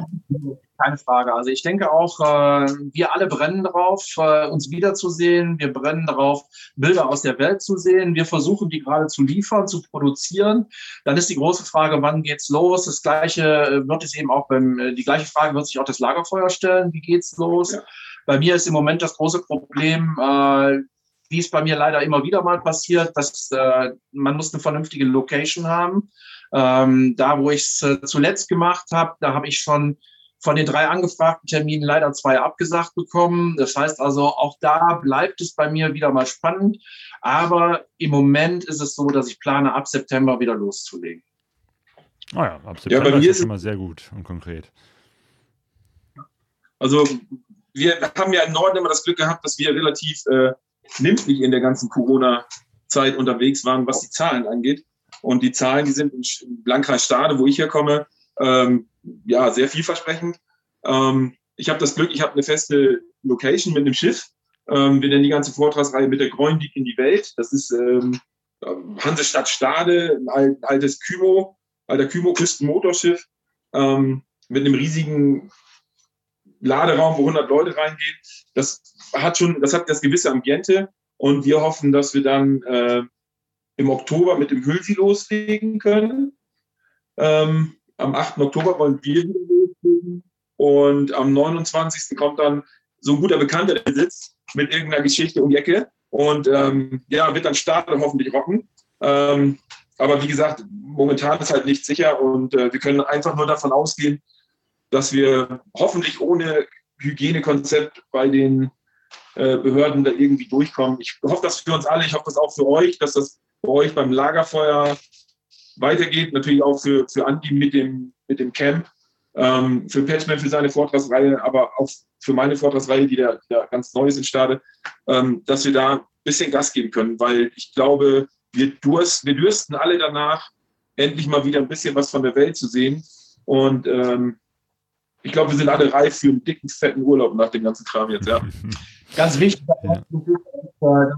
C: keine Frage. Also ich denke auch, äh, wir alle brennen darauf, äh, uns wiederzusehen. Wir brennen darauf, Bilder aus der Welt zu sehen. Wir versuchen, die gerade zu liefern, zu produzieren. Dann ist die große Frage, wann geht's los? Das gleiche äh, wird es eben auch beim, die gleiche Frage wird sich auch das Lagerfeuer stellen. Wie geht's los? Ja. Bei mir ist im Moment das große Problem, äh, wie es bei mir leider immer wieder mal passiert, dass äh, man muss eine vernünftige Location haben. Ähm, da, wo ich es äh, zuletzt gemacht habe, da habe ich schon von den drei angefragten Terminen leider zwei abgesagt bekommen. Das heißt also, auch da bleibt es bei mir wieder mal spannend. Aber im Moment ist es so, dass ich plane, ab September wieder loszulegen.
A: Ah ja, ab September ja, bei mir ist es immer sehr gut und konkret.
D: Also wir haben ja im Norden immer das Glück gehabt, dass wir relativ äh, nimmlich in der ganzen Corona-Zeit unterwegs waren, was die Zahlen angeht. Und die Zahlen, die sind im Landkreis Stade, wo ich herkomme, ähm, ja, sehr vielversprechend. Ähm, ich habe das Glück, ich habe eine feste Location mit einem Schiff. Ähm, wir nennen die ganze Vortragsreihe mit der Greuendiek in die Welt. Das ist ähm, Hansestadt Stade, ein altes Kymo, alter Kymo-Küstenmotorschiff ähm, mit einem riesigen Laderaum, wo 100 Leute reingehen. Das hat schon, das hat das gewisse Ambiente und wir hoffen, dass wir dann äh, im Oktober mit dem Hülsi loslegen können. Ähm, am 8. Oktober wollen wir wieder loslegen. Und am 29. kommt dann so ein guter Bekannter, der sitzt mit irgendeiner Geschichte um die Ecke und ähm, ja, wird dann starten hoffentlich rocken. Ähm, aber wie gesagt, momentan ist halt nicht sicher und äh, wir können einfach nur davon ausgehen, dass wir hoffentlich ohne Hygienekonzept bei den äh, Behörden da irgendwie durchkommen. Ich hoffe das für uns alle, ich hoffe das auch für euch, dass das bei euch beim Lagerfeuer weitergeht. Natürlich auch für, für Andi mit dem, mit dem Camp, ähm, für Patchman für seine Vortragsreihe, aber auch für meine Vortragsreihe, die da, die da ganz neu ist in Stade, ähm, dass wir da ein bisschen Gas geben können, weil ich glaube, wir, durst, wir dürsten alle danach, endlich mal wieder ein bisschen was von der Welt zu sehen. Und ähm, ich glaube, wir sind alle reif für einen dicken, fetten Urlaub nach dem ganzen Kram jetzt, ja.
C: Ganz wichtig, ja.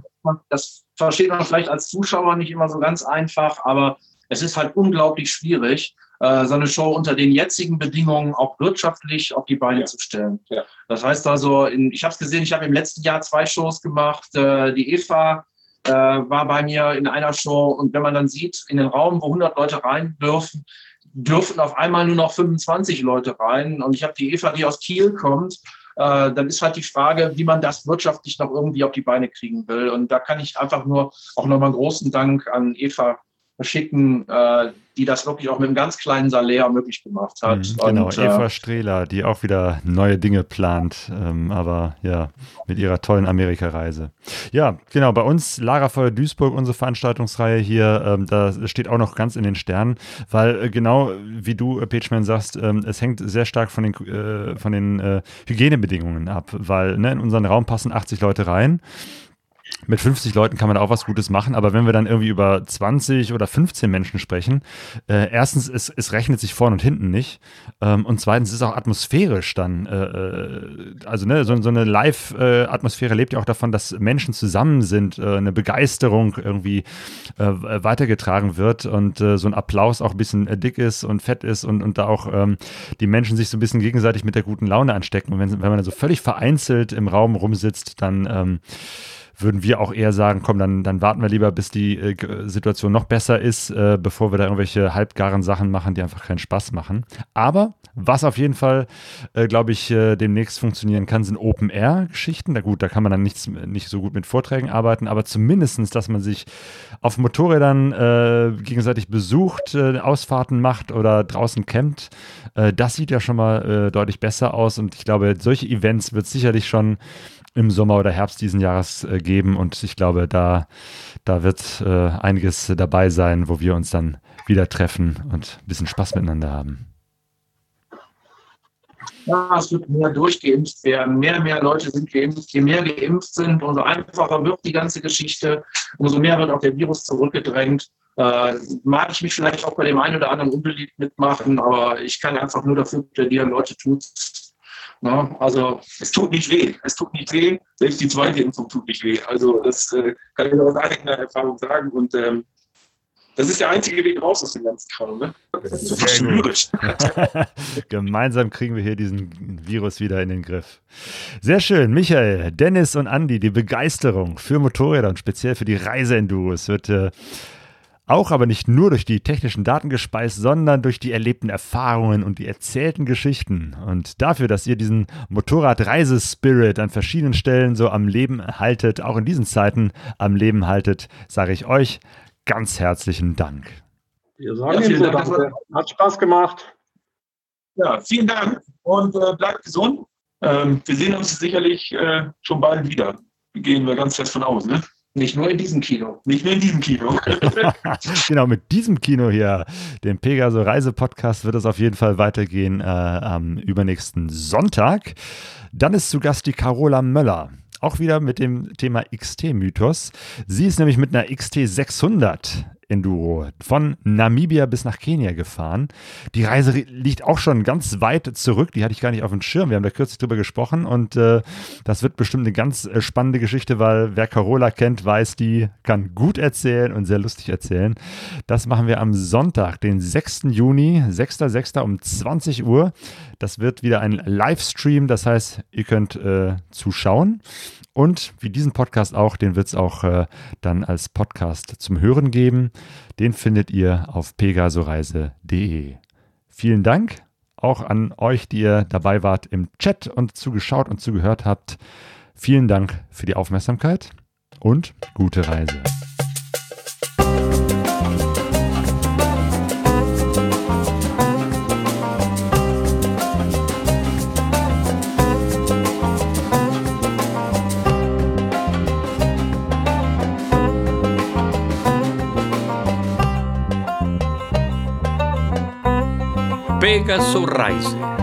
C: das versteht man vielleicht als Zuschauer nicht immer so ganz einfach, aber es ist halt unglaublich schwierig, äh, so eine Show unter den jetzigen Bedingungen auch wirtschaftlich auf die Beine ja. zu stellen. Ja. Das heißt also, in, ich habe es gesehen, ich habe im letzten Jahr zwei Shows gemacht. Äh, die Eva äh, war bei mir in einer Show und wenn man dann sieht, in den Raum, wo 100 Leute rein dürfen, dürfen auf einmal nur noch 25 Leute rein. Und ich habe die Eva, die aus Kiel kommt, äh, dann ist halt die Frage, wie man das wirtschaftlich noch irgendwie auf die Beine kriegen will. Und da kann ich einfach nur auch nochmal einen großen Dank an Eva schicken, äh, die das wirklich auch mit einem ganz kleinen Salär möglich gemacht hat.
A: Mhm, genau, und, Eva äh, Strehler, die auch wieder neue Dinge plant, ähm, aber ja, mit ihrer tollen Amerikareise. Ja, genau, bei uns Lagerfeuer Duisburg, unsere Veranstaltungsreihe hier, ähm, da steht auch noch ganz in den Sternen, weil äh, genau wie du, äh, Pageman, sagst, ähm, es hängt sehr stark von den, äh, von den äh, Hygienebedingungen ab, weil ne, in unseren Raum passen 80 Leute rein mit 50 Leuten kann man auch was Gutes machen, aber wenn wir dann irgendwie über 20 oder 15 Menschen sprechen, äh, erstens, es, es rechnet sich vorne und hinten nicht ähm, und zweitens ist es auch atmosphärisch dann, äh, äh, also ne, so, so eine Live-Atmosphäre lebt ja auch davon, dass Menschen zusammen sind, äh, eine Begeisterung irgendwie äh, weitergetragen wird und äh, so ein Applaus auch ein bisschen dick ist und fett ist und, und da auch ähm, die Menschen sich so ein bisschen gegenseitig mit der guten Laune anstecken. Und wenn, wenn man dann so völlig vereinzelt im Raum rumsitzt, dann ähm, würden wir auch eher sagen, komm, dann, dann warten wir lieber, bis die äh, Situation noch besser ist, äh, bevor wir da irgendwelche halbgaren Sachen machen, die einfach keinen Spaß machen. Aber was auf jeden Fall, äh, glaube ich, äh, demnächst funktionieren kann, sind Open-Air-Geschichten. Da gut, da kann man dann nichts, nicht so gut mit Vorträgen arbeiten, aber zumindestens, dass man sich auf Motorrädern äh, gegenseitig besucht, äh, Ausfahrten macht oder draußen campt, das sieht ja schon mal deutlich besser aus. Und ich glaube, solche Events wird sicherlich schon im Sommer oder Herbst diesen Jahres äh, geben. Und ich glaube, da, da wird äh, einiges dabei sein, wo wir uns dann wieder treffen und ein bisschen Spaß miteinander haben.
C: Ja, es wird mehr durchgeimpft werden. Mehr mehr Leute sind geimpft. Je mehr geimpft sind, umso einfacher wird die ganze Geschichte. Umso mehr wird auch der Virus zurückgedrängt. Äh, mag ich mich vielleicht auch bei dem einen oder anderen unbeliebt mitmachen, aber ich kann einfach nur dafür plädieren, Leute tun es Ne? Also es tut nicht weh. Es tut nicht weh. Selbst die zweite Impfung tut nicht weh. Also das äh, kann ich aus eigener Erfahrung sagen. Und ähm, das ist der einzige Weg raus aus dem ganzen Kram. Ne? Das ist
A: so Gemeinsam kriegen wir hier diesen Virus wieder in den Griff. Sehr schön. Michael, Dennis und Andy, die Begeisterung für Motorräder und speziell für die Reiseenduros wird äh, auch aber nicht nur durch die technischen Daten gespeist, sondern durch die erlebten Erfahrungen und die erzählten Geschichten. Und dafür, dass ihr diesen Motorradreisespirit an verschiedenen Stellen so am Leben haltet, auch in diesen Zeiten am Leben haltet, sage ich euch ganz herzlichen Dank.
E: Wir sagen ja, Ihnen so danke. Hat Spaß gemacht.
D: Ja, vielen Dank und äh, bleibt gesund. Ähm, wir sehen uns sicherlich äh, schon bald wieder. Gehen wir ganz fest von aus. Ne?
C: Nicht nur in diesem Kino.
D: Nicht nur in diesem Kino.
A: genau, mit diesem Kino hier, dem Pegaso Reise Podcast, wird es auf jeden Fall weitergehen äh, am übernächsten Sonntag. Dann ist zu Gast die Carola Möller. Auch wieder mit dem Thema XT-Mythos. Sie ist nämlich mit einer XT 600 Enduro von Namibia bis nach Kenia gefahren. Die Reise liegt auch schon ganz weit zurück. Die hatte ich gar nicht auf dem Schirm. Wir haben da kürzlich drüber gesprochen und äh, das wird bestimmt eine ganz äh, spannende Geschichte, weil wer Carola kennt, weiß, die kann gut erzählen und sehr lustig erzählen. Das machen wir am Sonntag, den 6. Juni, 6.6. um 20 Uhr. Das wird wieder ein Livestream, das heißt, ihr könnt äh, zuschauen. Und wie diesen Podcast auch, den wird es auch äh, dann als Podcast zum Hören geben. Den findet ihr auf pegasoreise.de. Vielen Dank auch an euch, die ihr dabei wart im Chat und zugeschaut und zugehört habt. Vielen Dank für die Aufmerksamkeit und gute Reise.
B: Vega Sunrise.